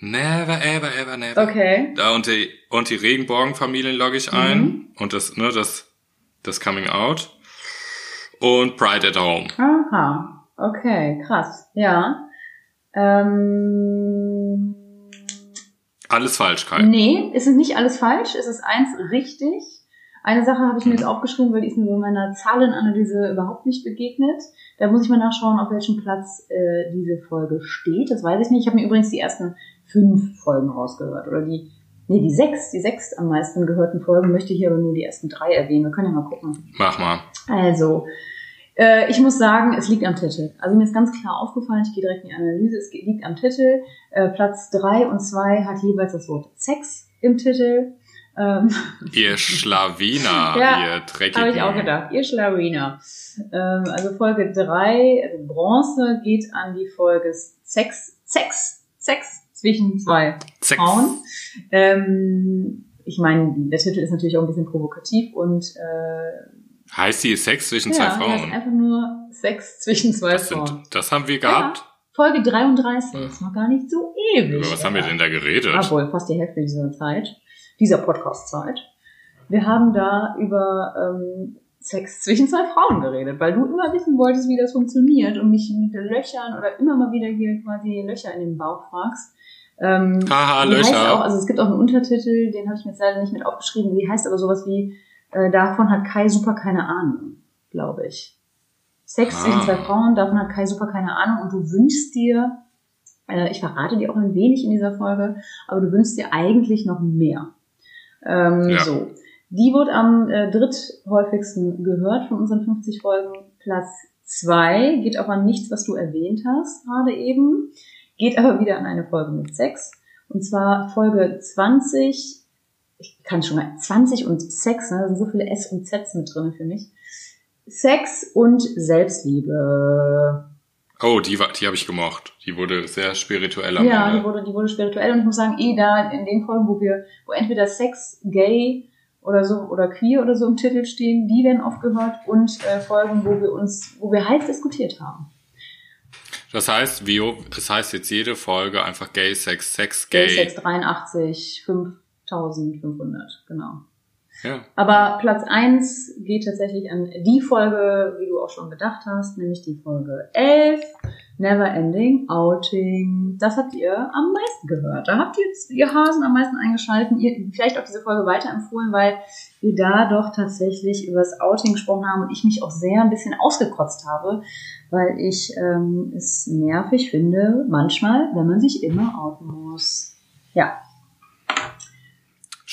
Never Ever Ever Never. Okay. Da und die und die Regenbogenfamilien logge ich ein Mhm. und das ne das das Coming Out und Pride at Home. Aha. Okay, krass. Ja. Ähm, Alles falsch, Kai. nee, es ist nicht alles falsch. Es ist eins richtig. Eine Sache habe ich mir jetzt aufgeschrieben, weil die ist mir bei meiner Zahlenanalyse überhaupt nicht begegnet. Da muss ich mal nachschauen, auf welchem Platz äh, diese Folge steht. Das weiß ich nicht. Ich habe mir übrigens die ersten fünf Folgen rausgehört. Oder die, nee, die sechs, die sechs am meisten gehörten Folgen möchte hier aber nur die ersten drei erwähnen. Wir können ja mal gucken. Mach mal. Also, äh, ich muss sagen, es liegt am Titel. Also mir ist ganz klar aufgefallen, ich gehe direkt in die Analyse, es liegt am Titel. Äh, Platz drei und zwei hat jeweils das Wort Sex im Titel. Ähm, *laughs* Ihr Schlawiner, *laughs* Ja, ihr dreckigen. Habe ich auch gedacht, ihr Schlawiner. Ähm, also Folge drei, also Bronze, geht an die Folge Sex, Sex, Sex zwischen zwei Sex. Frauen. Ähm, ich meine, der Titel ist natürlich auch ein bisschen provokativ und äh, Heißt die Sex zwischen ja, zwei Frauen? einfach nur Sex zwischen zwei Das, Frauen. sind, das haben wir gehabt. Folge 33, ist noch gar nicht so ewig. Über was haben wir denn da geredet? Obwohl, fast die Hälfte dieser Zeit, dieser Podcast-Zeit. Wir haben da über ähm, Sex zwischen zwei Frauen geredet, weil du immer wissen wolltest, wie das funktioniert und mich mit Löchern oder immer mal wieder hier quasi Löcher in den Bauch fragst. Ähm, Haha, Löcher. auch, also es gibt auch einen Untertitel, den habe ich mir jetzt leider nicht mit aufgeschrieben, die heißt aber sowas wie, äh, davon hat Kai super keine Ahnung, glaube ich. Sex Ah. zwischen zwei Frauen, davon hat Kai super keine Ahnung und du wünschst dir, äh, ich verrate dir auch ein wenig in dieser Folge, aber du wünschst dir eigentlich noch mehr. Ähm, Ja. So. Die wird am äh, dritthäufigsten gehört von unseren 50 Folgen. Platz zwei geht auch an nichts, was du erwähnt hast, gerade eben. Geht aber wieder an eine Folge mit Sex. Und zwar Folge 20, ich kann schon mal, 20 und Sex, ne? da sind so viele S und Zs mit drin für mich. Sex und Selbstliebe. Oh, die, war- die habe ich gemocht. Die wurde sehr spirituell am Ja, die Ende. wurde, die wurde spirituell und ich muss sagen, eh da in den Folgen, wo wir, wo entweder Sex, Gay oder so oder Queer oder so im Titel stehen, die werden oft gehört und äh, Folgen, wo wir uns, wo wir heiß diskutiert haben. Das heißt, Vio, es heißt jetzt jede Folge einfach Gay, Sex, Sex, Gay. Gay Sex 83, 5500, genau. Ja. Aber Platz eins geht tatsächlich an die Folge, wie du auch schon gedacht hast, nämlich die Folge 11, Never Ending Outing. Das habt ihr am meisten gehört. Da habt ihr jetzt ihr Hasen am meisten eingeschalten. Ihr vielleicht auch diese Folge weiterempfohlen, weil wir da doch tatsächlich über das Outing gesprochen haben und ich mich auch sehr ein bisschen ausgekotzt habe, weil ich ähm, es nervig finde, manchmal, wenn man sich immer outen muss. Ja,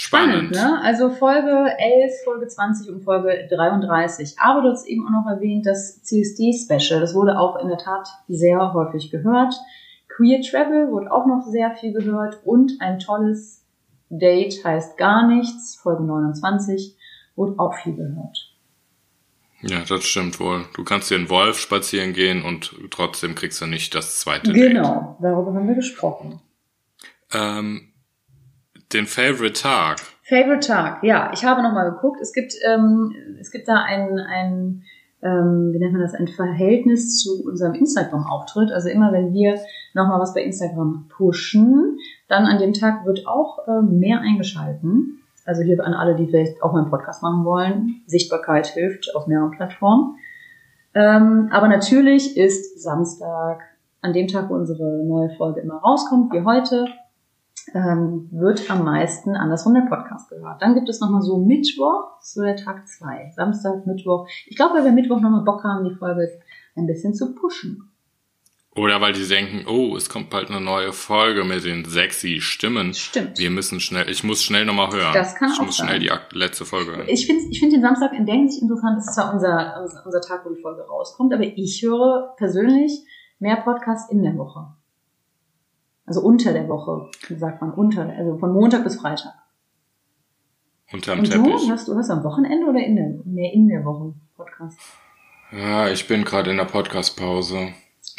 Spannend. Spannend, ne? Also Folge 11, Folge 20 und Folge 33. Aber du hast eben auch noch erwähnt, das CSD-Special, das wurde auch in der Tat sehr häufig gehört. Queer Travel wurde auch noch sehr viel gehört und ein tolles Date heißt gar nichts, Folge 29, wurde auch viel gehört. Ja, das stimmt wohl. Du kannst hier einen Wolf spazieren gehen und trotzdem kriegst du nicht das zweite Date. Genau, darüber haben wir gesprochen. Ähm, den Favorite Tag. Favorite Tag, ja, ich habe nochmal geguckt. Es gibt, ähm, es gibt da ein, ein ähm, wie nennt man das, ein Verhältnis zu unserem Instagram-Auftritt. Also immer wenn wir nochmal was bei Instagram pushen, dann an dem Tag wird auch äh, mehr eingeschalten. Also hier an alle, die vielleicht auch mal einen Podcast machen wollen. Sichtbarkeit hilft auf mehreren Plattformen. Ähm, aber natürlich ist Samstag, an dem Tag, wo unsere neue Folge immer rauskommt, wie heute, ähm, wird am meisten andersrum der Podcast gehört. Dann gibt es nochmal so Mittwoch, so der Tag zwei, Samstag, Mittwoch. Ich glaube, weil wir Mittwoch nochmal Bock haben, die Folge ein bisschen zu pushen. Oder weil die denken, oh, es kommt bald eine neue Folge mit den sexy Stimmen. Stimmt. Wir müssen schnell, ich muss schnell nochmal hören. Das kann ich auch muss sein. schnell die letzte Folge hören. Ich finde ich find den Samstag in der Hinsicht interessant. Es ist zwar unser, unser, unser Tag, wo die Folge rauskommt, aber ich höre persönlich mehr Podcasts in der Woche. Also unter der Woche, sagt man, unter, also von Montag bis Freitag. Unterm Und du Teppich. hörst du hörst am Wochenende oder in der, mehr in der Woche Podcast? Ja, ich bin gerade in der Podcast-Pause.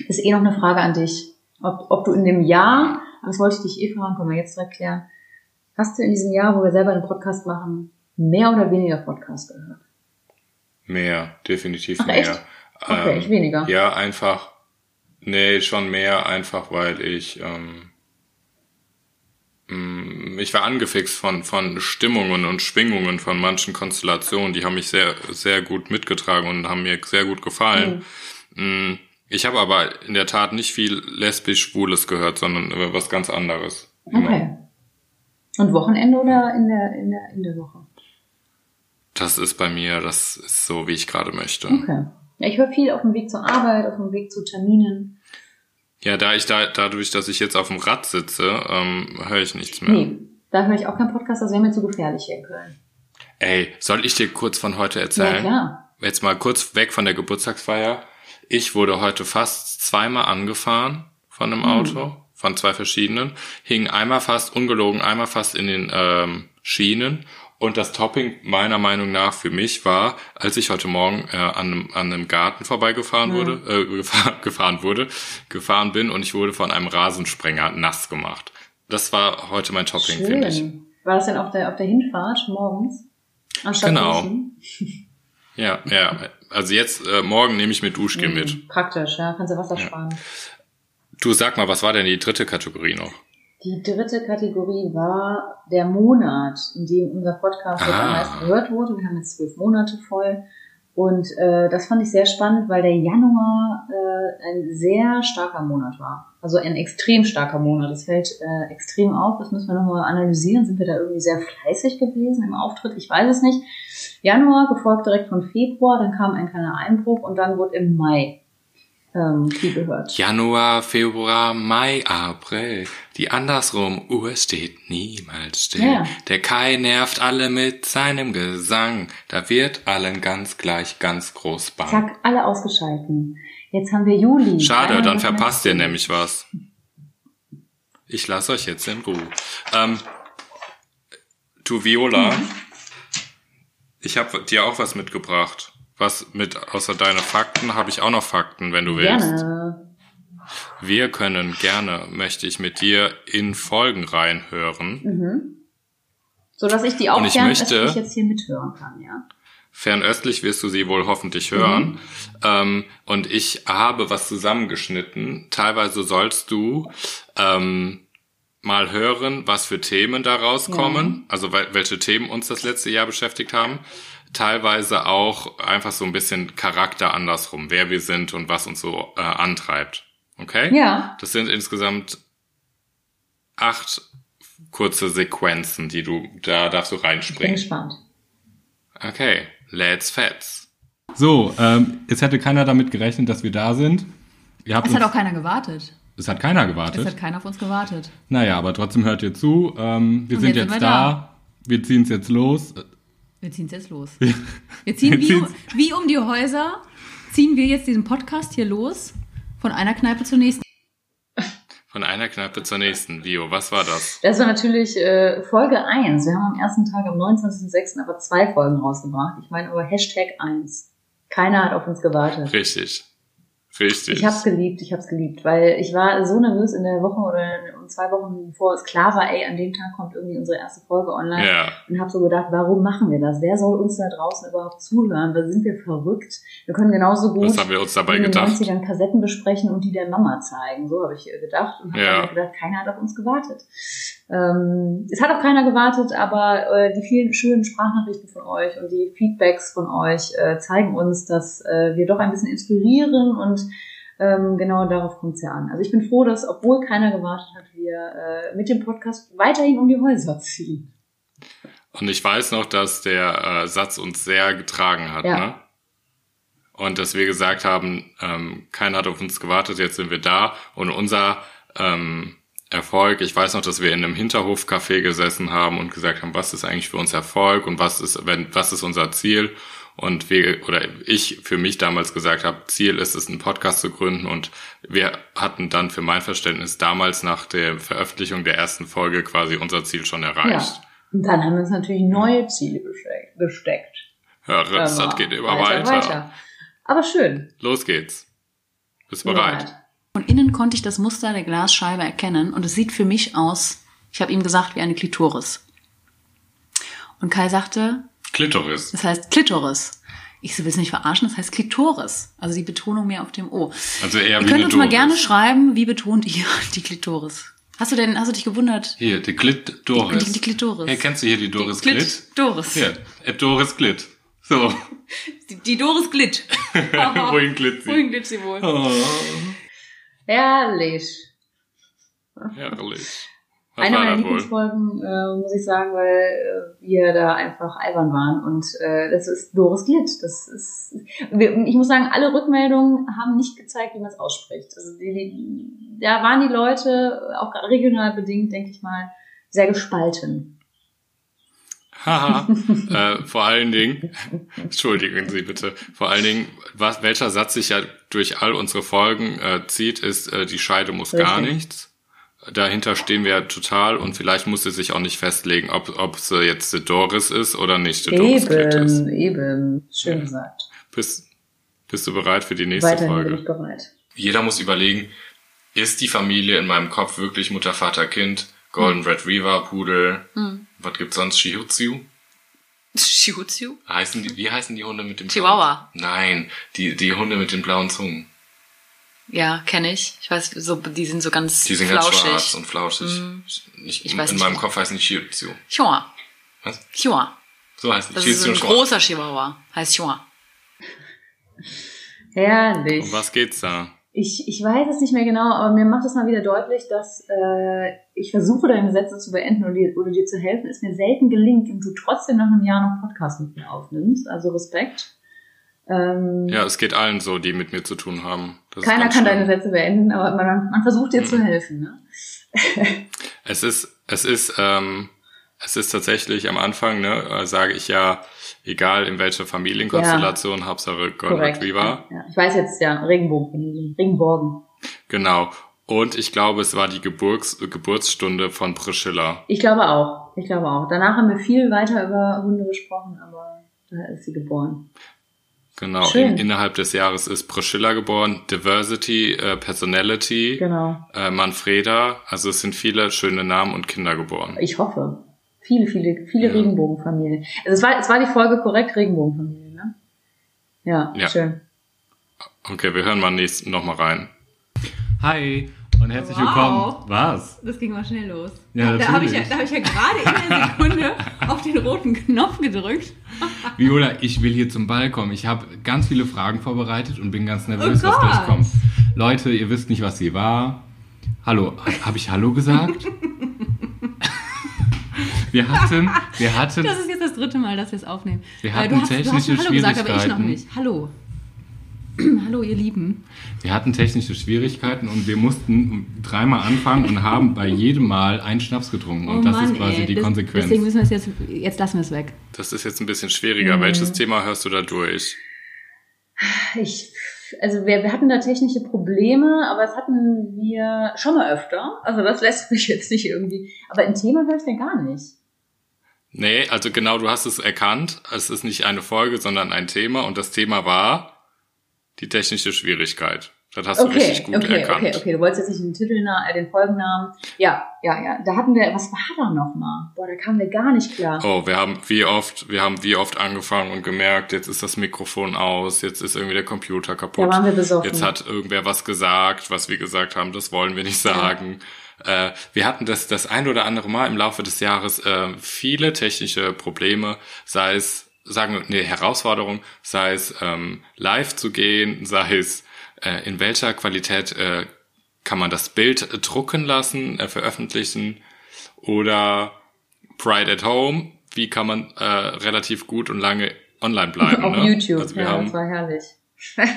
Ist eh noch eine Frage an dich. Ob, ob du in dem Jahr, das wollte ich dich eh fragen, können wir jetzt direkt klären, hast du in diesem Jahr, wo wir selber einen Podcast machen, mehr oder weniger Podcast gehört? Mehr, definitiv Ach, mehr. echt? Okay, ich weniger. Ähm, Ja, einfach, nee, schon mehr, einfach weil ich, ähm, mh, ich war angefixt von, von Stimmungen und Schwingungen von manchen Konstellationen, die haben mich sehr, sehr gut mitgetragen und haben mir sehr gut gefallen. Mhm. Ich habe aber in der Tat nicht viel lesbisch-schwules gehört, sondern äh, was ganz anderes. Immer. Okay. Und Wochenende oder in der, in der, in der Woche? Das ist bei mir, das ist so, wie ich gerade möchte. Okay. Ja, ich höre viel auf dem Weg zur Arbeit, auf dem Weg zu Terminen. Ja, da ich da, dadurch, dass ich jetzt auf dem Rad sitze, ähm, höre ich nichts mehr. Nee, da höre ich auch keinen Podcast, das wäre mir zu gefährlich hier in Köln. Ey, soll ich dir kurz von heute Ja, erzählen? klar. Jetzt mal kurz weg von der Geburtstagsfeier. Ich wurde heute fast zweimal angefahren von einem Auto, von zwei verschiedenen, hing einmal fast, ungelogen, einmal fast in den ähm, Schienen. Und das Topping meiner Meinung nach für mich war, als ich heute Morgen äh, an, einem, an einem Garten vorbeigefahren wurde, äh, *laughs* gefahren, gefahren wurde, gefahren bin und ich wurde von einem Rasensprenger nass gemacht. Das war heute mein Topping, finde ich. War das denn auf der, auf der Hinfahrt morgens? Anstatt Genau. Ja, ja. *laughs* Also jetzt, äh, morgen nehme ich mir Duschgel mit. Mhm. Praktisch, ja. Kannst du Wasser sparen. Du sag mal, was war denn die dritte Kategorie noch? Die dritte Kategorie war der Monat, in dem unser Podcast jetzt Ah. am meisten gehört wurde. Wir haben jetzt zwölf Monate voll. Und äh, das fand ich sehr spannend, weil der Januar äh, ein sehr starker Monat war. Also ein extrem starker Monat. Das fällt äh, extrem auf. Das müssen wir nochmal analysieren. Sind wir da irgendwie sehr fleißig gewesen im Auftritt? Ich weiß es nicht. Januar, gefolgt direkt von Februar, dann kam ein kleiner Einbruch und dann wurde im Mai ähm, viel gehört. Januar, Februar, Mai, April. Die andersrum Uhr steht niemals still. Ja. Der Kai nervt alle mit seinem Gesang. Da wird allen ganz gleich ganz groß bang. Zack, alle ausgeschalten. Jetzt haben wir Juli. Schade, dann verpasst ihr nämlich was. Ich lasse euch jetzt in Ruhe. Ähm, du Viola, Mhm. ich habe dir auch was mitgebracht. Was mit außer deine Fakten habe ich auch noch Fakten, wenn du willst. Gerne. Wir können gerne, möchte ich mit dir in Folgen reinhören. Mhm. So dass ich die auch ich fernöstlich möchte- jetzt hier mithören kann, ja. Fernöstlich wirst du sie wohl hoffentlich hören. Ähm, und ich habe was zusammengeschnitten. Teilweise sollst du ähm, mal hören, was für Themen da rauskommen. Also wel welche Themen uns das letzte Jahr beschäftigt haben. Teilweise auch einfach so ein bisschen Charakter andersrum, wer wir sind und was uns so äh, antreibt. Okay? Ja. Das sind insgesamt acht kurze Sequenzen, die du, da darfst du Bin reinspringen. gespannt. Okay, let's fets. So, ähm, es hätte keiner damit gerechnet, dass wir da sind. Ihr habt Es hat uns, auch keiner gewartet. es hat keiner Es gewartet. hat keiner auf uns gewartet. Naja, aber trotzdem hört ihr zu. Ähm, wir Und sind jetzt jetzt sind wir da. Wir ziehen es jetzt los. Wir ziehen es jetzt los. Wir ziehen *laughs* Wir wie um, wie um die Häuser, ziehen wir jetzt diesen Podcast hier los, von einer Kneipe zur nächsten. Von einer Kneipe zur nächsten. Vio, was war das? Das war natürlich äh, Folge 1. Wir haben am ersten Tag, am 29.06. aber zwei Folgen rausgebracht. Ich meine aber Hashtag 1. Keiner hat auf uns gewartet. Richtig. Richtig. Ich hab's geliebt, ich hab's geliebt, weil ich war so nervös in der Woche oder in zwei Wochen bevor es klar war, ey, an dem Tag kommt irgendwie unsere erste Folge online ja. und habe so gedacht, warum machen wir das? Wer soll uns da draußen überhaupt zuhören? Da sind wir verrückt. Wir können genauso gut Was haben wir uns dabei in den gedacht? 90ern Kassetten besprechen und die der Mama zeigen. So habe ich gedacht und habe Ja. gedacht, keiner hat auf uns gewartet. Ähm, es hat auch keiner gewartet, aber äh, die vielen schönen Sprachnachrichten von euch und die Feedbacks von euch äh, zeigen uns, dass äh, wir doch ein bisschen inspirieren und ähm, genau darauf kommt es ja an. Also ich bin froh, dass, obwohl keiner gewartet hat, wir äh, mit dem Podcast weiterhin um die Häuser ziehen. Und ich weiß noch, dass der äh, Satz uns sehr getragen hat, Ja. ne? Und dass wir gesagt haben, ähm, keiner hat auf uns gewartet, jetzt sind wir da. Und unser ähm, Erfolg, ich weiß noch, dass wir in einem Hinterhofcafé gesessen haben und gesagt haben, was ist eigentlich für uns Erfolg und was ist, wenn, was ist unser Ziel? Und wir, oder ich für mich damals gesagt habe, Ziel ist es, einen Podcast zu gründen. Und wir hatten dann für mein Verständnis damals nach der Veröffentlichung der ersten Folge quasi unser Ziel schon erreicht. Ja. Und dann haben wir uns natürlich neue Ziele gesteckt. Höre, das Aber geht immer weiter. Aber schön. Los geht's. Bist bereit? Von innen konnte ich das Muster der Glasscheibe erkennen und es sieht für mich aus, ich habe ihm gesagt, wie eine Klitoris. Und Kai sagte, Klitoris. das heißt Klitoris. Ich willst du mich verarschen? Das heißt Klitoris. Also die Betonung mehr auf dem O. Also eher Ihr wie könnt uns mal gerne schreiben, wie betont ihr *laughs* die Klitoris? Hast du denn, hast du dich gewundert? Hier, die Klitoris. Die- die Klitoris. Hey, kennst du hier die Doris Glit. Glit? Doris. Hier, App Doris Glit. So, Die, die Doris Glitt. *laughs* wohin glitt sie? Wohin glitt sie wohl? Oh, Herrlich. herrlich. Was Eine meiner? Lieblingsfolgen, äh, muss ich sagen, weil äh, wir da einfach albern waren. Und äh, das ist Doris Glitt. Das ist, ich muss sagen, alle Rückmeldungen haben nicht gezeigt, wie man es ausspricht. Also die, die, da waren die Leute, auch regional bedingt, denke ich mal, sehr gespalten. Haha. *laughs* äh, vor allen Dingen, entschuldigen Sie bitte, vor allen Dingen, was, welcher Satz sich ja durch all unsere Folgen äh, zieht, ist, äh, die Scheide muss gar Richtig. nichts. Dahinter stehen wir ja total und vielleicht muss sie sich auch nicht festlegen, ob, ob sie jetzt die Doris ist oder nicht die Doris ist. Eben, eben. Schön gesagt. Bist, bist du bereit für die nächste Weiterhin bin Folge? ich bereit. Jeder muss überlegen, ist die Familie in meinem Kopf wirklich Mutter, Vater, Kind, Golden Retriever, Pudel, Hm. was gibt's sonst, Shih Tzu? Shihuzu? Heißen die, wie heißen die Hunde mit dem Chihuahua. Blauen? Nein, die, die Hunde mit den blauen Zungen. Ja, kenne ich. Ich weiß, so, die sind so ganz Die sind ganz flauschig. schwarz und flauschig. Mhm. Ich, Ich in weiß in nicht. meinem Kopf heißen die Tzu. Chihuahua. Was? Chihuahua. So heißen die Das Shih ist ein großer Chihuahua. Heißt Chihuahua. Herrlich. Um was geht's da? Ich, ich weiß es nicht mehr genau, aber mir macht es mal wieder deutlich, dass äh, ich versuche, deine Sätze zu beenden oder dir, oder dir zu helfen, es mir selten gelingt und du trotzdem nach einem Jahr noch Podcast mit mir aufnimmst. Also Respekt. Ähm, Ja, es geht allen so, die mit mir zu tun haben. Das keiner kann schlimm. deine Sätze beenden, aber man, man versucht dir Mhm. zu helfen. Ne? *laughs* Es ist, es ist, ähm, es ist tatsächlich am Anfang, ne, äh, sage ich ja, egal in welcher Familienkonstellation, Hauptsache Golden Retriever. Ja, ja. Ich weiß jetzt, ja, Regenbogenfamilien, Regenbogen. Genau. Und ich glaube, es war die Geburts Geburtsstunde von Priscilla. Ich glaube auch. Ich glaube auch. Danach haben wir viel weiter über Hunde gesprochen, aber da ist sie geboren. Genau. In, innerhalb des Jahres ist Priscilla geboren. Diversity, äh, Personality, Genau. äh, Manfreda. Also es sind viele schöne Namen und Kinder geboren. Ich hoffe. Viele, viele, viele Ja. Regenbogenfamilien. Also es war, es war die Folge korrekt, Regenbogenfamilien, ne? Ja, Ja. schön. Okay, wir hören mal nächst noch mal rein. Hi und herzlich Wow. willkommen. Was? Das ging mal schnell los. Ja, da habe ich, ja, da hab ich ja gerade in der Sekunde *laughs* auf den roten Knopf gedrückt. *laughs* Viola, ich will hier zum Ball kommen. Ich habe ganz viele Fragen vorbereitet und bin ganz nervös, Oh was gleich kommt. Leute, ihr wisst nicht, was sie war. Hallo, habe ich Hallo gesagt? *laughs* wir hatten, wir hatten, Das ist jetzt das dritte Mal, dass wir es aufnehmen. Wir Äh, hatten du hast, du hast technische Hallo gesagt, aber ich noch Schwierigkeiten. nicht. Hallo. *clears throat* Hallo, ihr Lieben. wir hatten technische Schwierigkeiten und wir mussten dreimal anfangen und haben bei jedem Mal einen Schnaps getrunken. Und Oh das Mann, ist quasi ey. die Das- Konsequenz. Deswegen müssen wir es jetzt, jetzt lassen wir es weg. Das ist jetzt ein bisschen schwieriger. Mhm. Welches Thema hörst du da durch? Ich also wir, wir hatten da technische Probleme, aber das hatten wir schon mal öfter. Also das lässt mich jetzt nicht irgendwie. Aber ein Thema höre ich denn gar nicht. Nee, also genau, du hast es erkannt. Es ist nicht eine Folge, sondern ein Thema. Und das Thema war die technische Schwierigkeit. Das hast du Okay, richtig gut okay, erkannt. okay, okay. Du wolltest jetzt nicht den Titel, äh, den Folgennamen. Ja, ja, ja. Da hatten wir, was war da nochmal? Boah, da kamen wir gar nicht klar. Oh, wir haben wie oft, wir haben wie oft angefangen und gemerkt, jetzt ist das Mikrofon aus, jetzt ist irgendwie der Computer kaputt. Da waren wir besoffen. Jetzt hat irgendwer was gesagt, was wir gesagt haben, das wollen wir nicht sagen. Äh, wir hatten das das ein oder andere Mal im Laufe des Jahres äh, viele technische Probleme, sei es sagen wir, nee, Herausforderung, sei es ähm, live zu gehen, sei es äh, in welcher Qualität äh, kann man das Bild drucken lassen, äh, veröffentlichen oder Pride at Home, wie kann man äh, relativ gut und lange online *laughs* bleiben. Auf ne? YouTube, Also wir ja, haben das war herrlich. *laughs*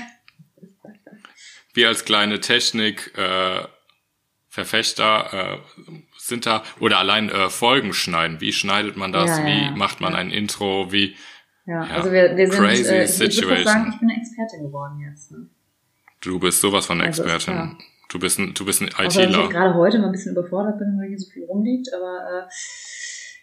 wir als kleine Technik äh, Verfechter äh, sind da oder allein äh, Folgen schneiden. Wie schneidet man das? Ja, ja, wie macht man Ja. ein Intro? Wie Ja, Ja. also wir, wir sind, Crazy äh, ich, würde situation. fast sagen, ich bin eine Expertin geworden jetzt. Ne? du bist sowas von Also Expertin. klar. du bist ein, du bist ein Auch wenn ich ITler. gerade heute mal ein bisschen überfordert bin, weil hier so viel rumliegt, aber äh,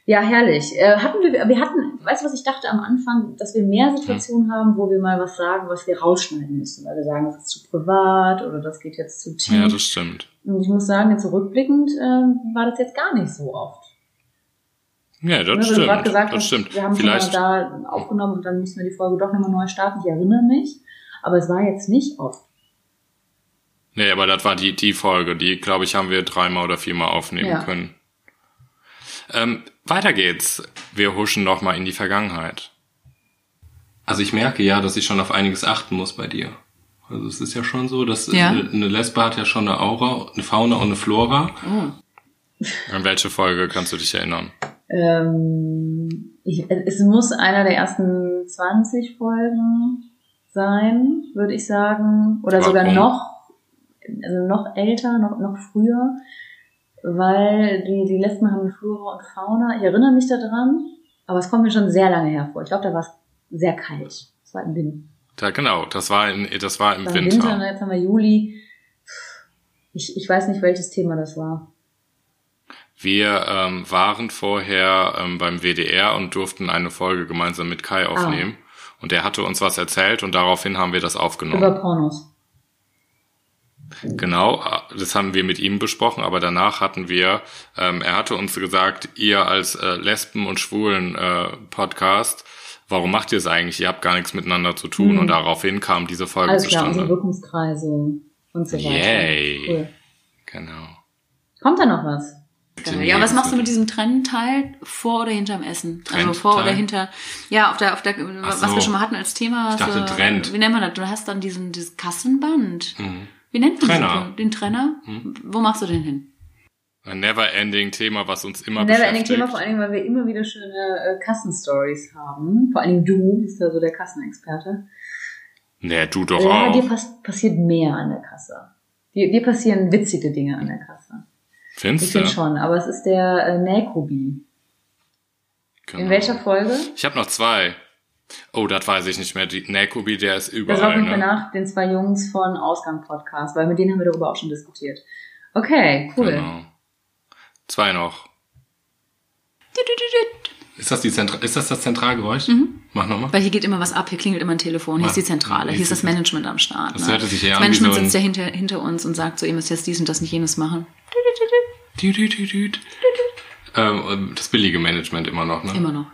ja, herrlich. Äh, hatten wir, wir hatten, weißt du, was ich dachte am Anfang, dass wir mehr Situationen haben, wo wir mal was sagen, was wir rausschneiden müssen, weil wir sagen, das ist zu privat oder das geht jetzt zu tief. Ja, das stimmt. Und ich muss sagen, jetzt rückblickend äh, war das jetzt gar nicht so oft. Ja, das weil du stimmt. gesagt das hast, stimmt. wir haben Vielleicht, schon mal da aufgenommen und dann mussten wir die Folge doch nochmal neu starten. Ich erinnere mich, aber es war jetzt nicht oft. nee, aber das war die, die Folge. Die, glaube ich, haben wir dreimal oder viermal aufnehmen Ja. können. Ähm, weiter geht's. Wir huschen noch mal in die Vergangenheit. Also ich merke ja, dass ich schon auf einiges achten muss bei dir. Also es ist ja schon so, dass Ja. eine, eine Lesbe hat ja schon eine Aura, eine Fauna und eine Flora. Oh. An welche Folge kannst du dich erinnern? Ähm, ich, es muss einer der ersten 20 Folgen sein, würde ich sagen. Oder sogar Warum? noch, also noch älter, noch, noch früher. Weil die, die Lesben haben Flora und Fauna. Ich erinnere mich daran, aber es kommt mir schon sehr lange her vor. Ich glaube, da war es sehr kalt. Es war im Winter. Da, genau, das war, in, das war im War Winter. Winter, jetzt haben wir Juli. Ich, ich weiß nicht, welches Thema das war. Wir ähm, waren vorher ähm, beim WDR und durften eine Folge gemeinsam mit Kai aufnehmen. Und er hatte uns was erzählt und daraufhin haben wir das aufgenommen. Über Pornos. Genau, das haben wir mit ihm besprochen, aber danach hatten wir, ähm, er hatte uns gesagt, ihr als äh, Lesben- und Schwulen-Podcast, warum macht ihr es eigentlich? Ihr habt gar nichts miteinander zu tun. Mhm. Und daraufhin kam diese Folge Alles klar, unsere zustande. Wirkungskreise und so weiter. Yay. Cool. Genau. Kommt da noch was? Geil. Ja, was machst du mit diesem Trennteil vor oder hinterm Essen? Also vor oder hinter. Ja, auf der, auf der, was so. wir schon mal hatten als Thema. Ich dachte, so, Trend. Wie nennt man das? Du hast dann diesen, dieses Kassenband. Mhm. Wie nennt man Trenner. das? Den Trenner? Wo machst du den hin? Ein never-ending Thema, was uns immer Ein Never-ending beschäftigt. Thema, vor allen Dingen, weil wir immer wieder schöne äh, Kassenstories haben. Vor allen Dingen du bist ja so der Kassenexperte. Nee, du doch ja, dir auch. pass passiert mehr an der Kasse. Dir, dir passieren witzige Dinge an der Kasse. Ich Findest du? finde schon, aber es ist der äh, Nähkobi. Genau. In welcher Folge? Ich habe noch zwei. Oh, das weiß ich nicht mehr. Die Nekobi, der ist Das überall. jeden Fall Ne? nach den zwei Jungs von Ausgang Podcast, weil mit denen haben wir darüber auch schon diskutiert. Okay, cool. Genau. Zwei noch. Ist das, die Zentra ist das das Zentralgeräusch? Mhm. Mach nochmal. Weil hier geht immer was ab, hier klingelt immer ein Telefon, hier ist die Zentrale, hier ist das Management am Start. Das ne? hörte sich eher das an Management ein- sitzt ja hinter, hinter uns und sagt so, ihr müsst jetzt dies und das nicht jenes machen. Ähm, das billige Management immer noch, ne? Immer noch.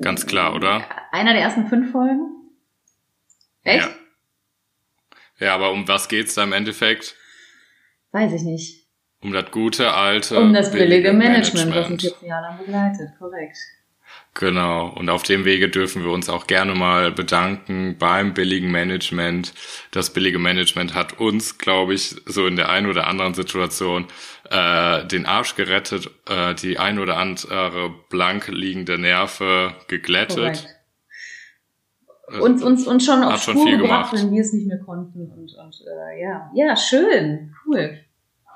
Ganz klar, oder? Einer der ersten fünf Folgen? Echt? Ja. ja, aber um was geht's da im Endeffekt? Weiß ich nicht. Um das gute, alte, Um das billige Management, was uns jetzt ein Jahr lang begleitet, korrekt. Genau. Und auf dem Wege dürfen wir uns auch gerne mal bedanken beim billigen Management. Das billige Management hat uns, glaube ich, so in der einen oder anderen Situation äh, den Arsch gerettet, äh, die ein oder andere blank liegende Nerve geglättet. Äh, Uns, uns, uns schon auf Spur viel gebracht, gemacht. wenn wir es nicht mehr konnten. Und, und äh, ja. ja, schön, cool.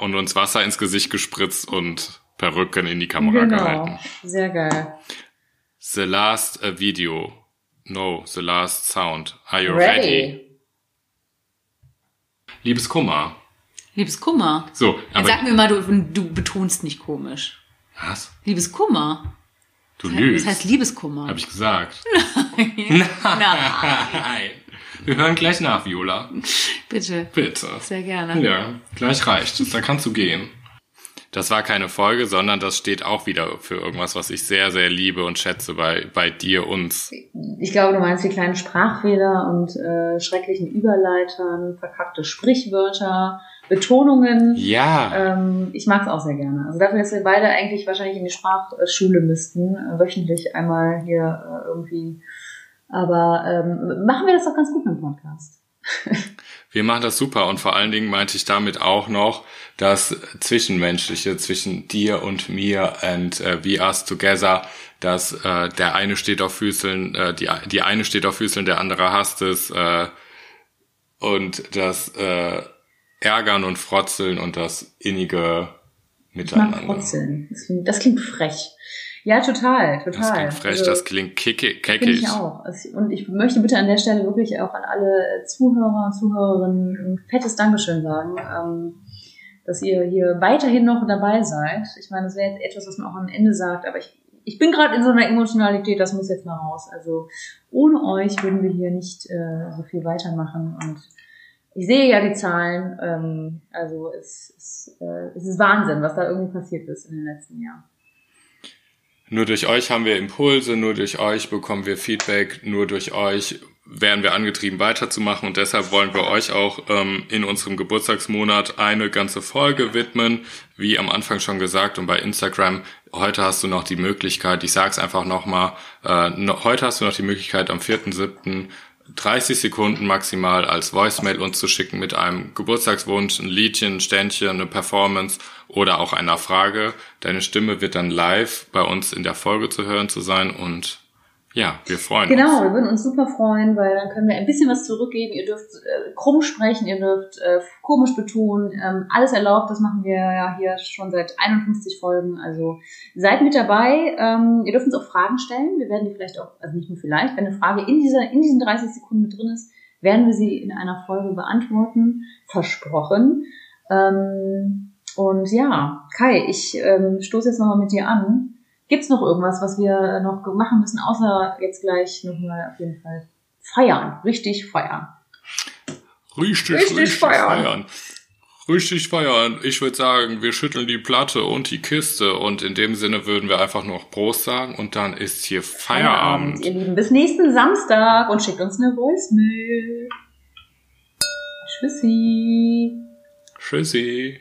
Und uns Wasser ins Gesicht gespritzt und Perücken in die Kamera Genau, gehalten. sehr geil. The last uh, video. No, the last sound. Are you ready? Liebeskummer. Liebeskummer. So, Jetzt aber sag mir mal, du, du betonst nicht komisch. was? Liebeskummer. Du Das lügst. heißt Liebeskummer. Hab ich gesagt. *laughs* Nein. Nein. Wir hören gleich nach, Viola. Bitte. Bitte. Sehr gerne. Ja, gleich reicht. Da kannst du gehen. Das war keine Folge, sondern das steht auch wieder für irgendwas, was ich sehr, sehr liebe und schätze bei, bei dir, uns. Ich glaube, du meinst die kleinen Sprachfehler und äh, schrecklichen Überleitern, verkackte Sprichwörter, Betonungen. Ja. Ähm, ich mag es auch sehr gerne. Also dafür, dass wir beide eigentlich wahrscheinlich in die Sprachschule müssten, äh, wöchentlich einmal hier äh, irgendwie. Aber ähm, machen wir das doch ganz gut mit dem Podcast. *laughs* Wir machen das super und vor allen Dingen meinte ich damit auch noch das Zwischenmenschliche zwischen dir und mir and äh, we us together, dass äh, der eine steht auf Füßeln, äh, die, die eine steht auf Füßeln, der andere hasst es äh, und das äh, Ärgern und Frotzeln und das innige Ich mag Miteinander. Frotzeln. Das klingt, das klingt frech. Ja, total, total. Das klingt frech, Also- das klingt kicki- Finde keckig. ich auch. Und ich möchte bitte an der Stelle wirklich auch an alle Zuhörer und Zuhörerinnen ein fettes Dankeschön sagen, ähm, dass ihr hier weiterhin noch dabei seid. Ich meine, das wäre jetzt etwas, was man auch am Ende sagt, aber ich, ich bin gerade in so einer Emotionalität, das muss jetzt mal raus. Also ohne euch würden wir hier nicht äh, so viel weitermachen und ich sehe ja die Zahlen, ähm, also es, es, äh, es ist Wahnsinn, was da irgendwie passiert ist in den letzten Jahren. Nur durch euch haben wir Impulse, nur durch euch bekommen wir Feedback, nur durch euch werden wir angetrieben weiterzumachen und deshalb wollen wir euch auch ähm, in unserem Geburtstagsmonat eine ganze Folge widmen, wie am Anfang schon gesagt und bei Instagram. Heute hast du noch die Möglichkeit, ich sag's einfach nochmal, äh, heute hast du noch die Möglichkeit am 4.7. 30 Sekunden maximal als Voicemail uns zu schicken mit einem Geburtstagswunsch, ein Liedchen, ein Ständchen, eine Performance oder auch einer Frage. Deine Stimme wird dann live bei uns in der Folge zu hören zu sein und ja, wir freuen Genau, uns. wir würden uns super freuen, weil dann können wir ein bisschen was zurückgeben. Ihr dürft äh, krumm sprechen, ihr dürft äh, komisch betonen, ähm, alles erlaubt. Das machen wir ja hier schon seit 51 Folgen. Also seid mit dabei. Ähm, ihr dürft uns auch Fragen stellen. Wir werden die vielleicht auch, also nicht nur vielleicht, wenn eine Frage in dieser in diesen 30 Sekunden mit drin ist, werden wir sie in einer Folge beantworten. Versprochen. Ähm, und ja, Kai, ich ähm, stoße jetzt nochmal mit dir an. Gibt's noch irgendwas, was wir noch machen müssen, außer jetzt gleich nochmal auf jeden Fall feiern, richtig feiern? Richtig, Richtig richtig, feiern. feiern. Richtig feiern. Ich würde sagen, wir schütteln die Platte und die Kiste und in dem Sinne würden wir einfach noch Prost sagen und dann ist hier Feierabend. ihr Lieben. Bis nächsten Samstag und schickt uns eine Voicemail. Tschüssi. Tschüssi.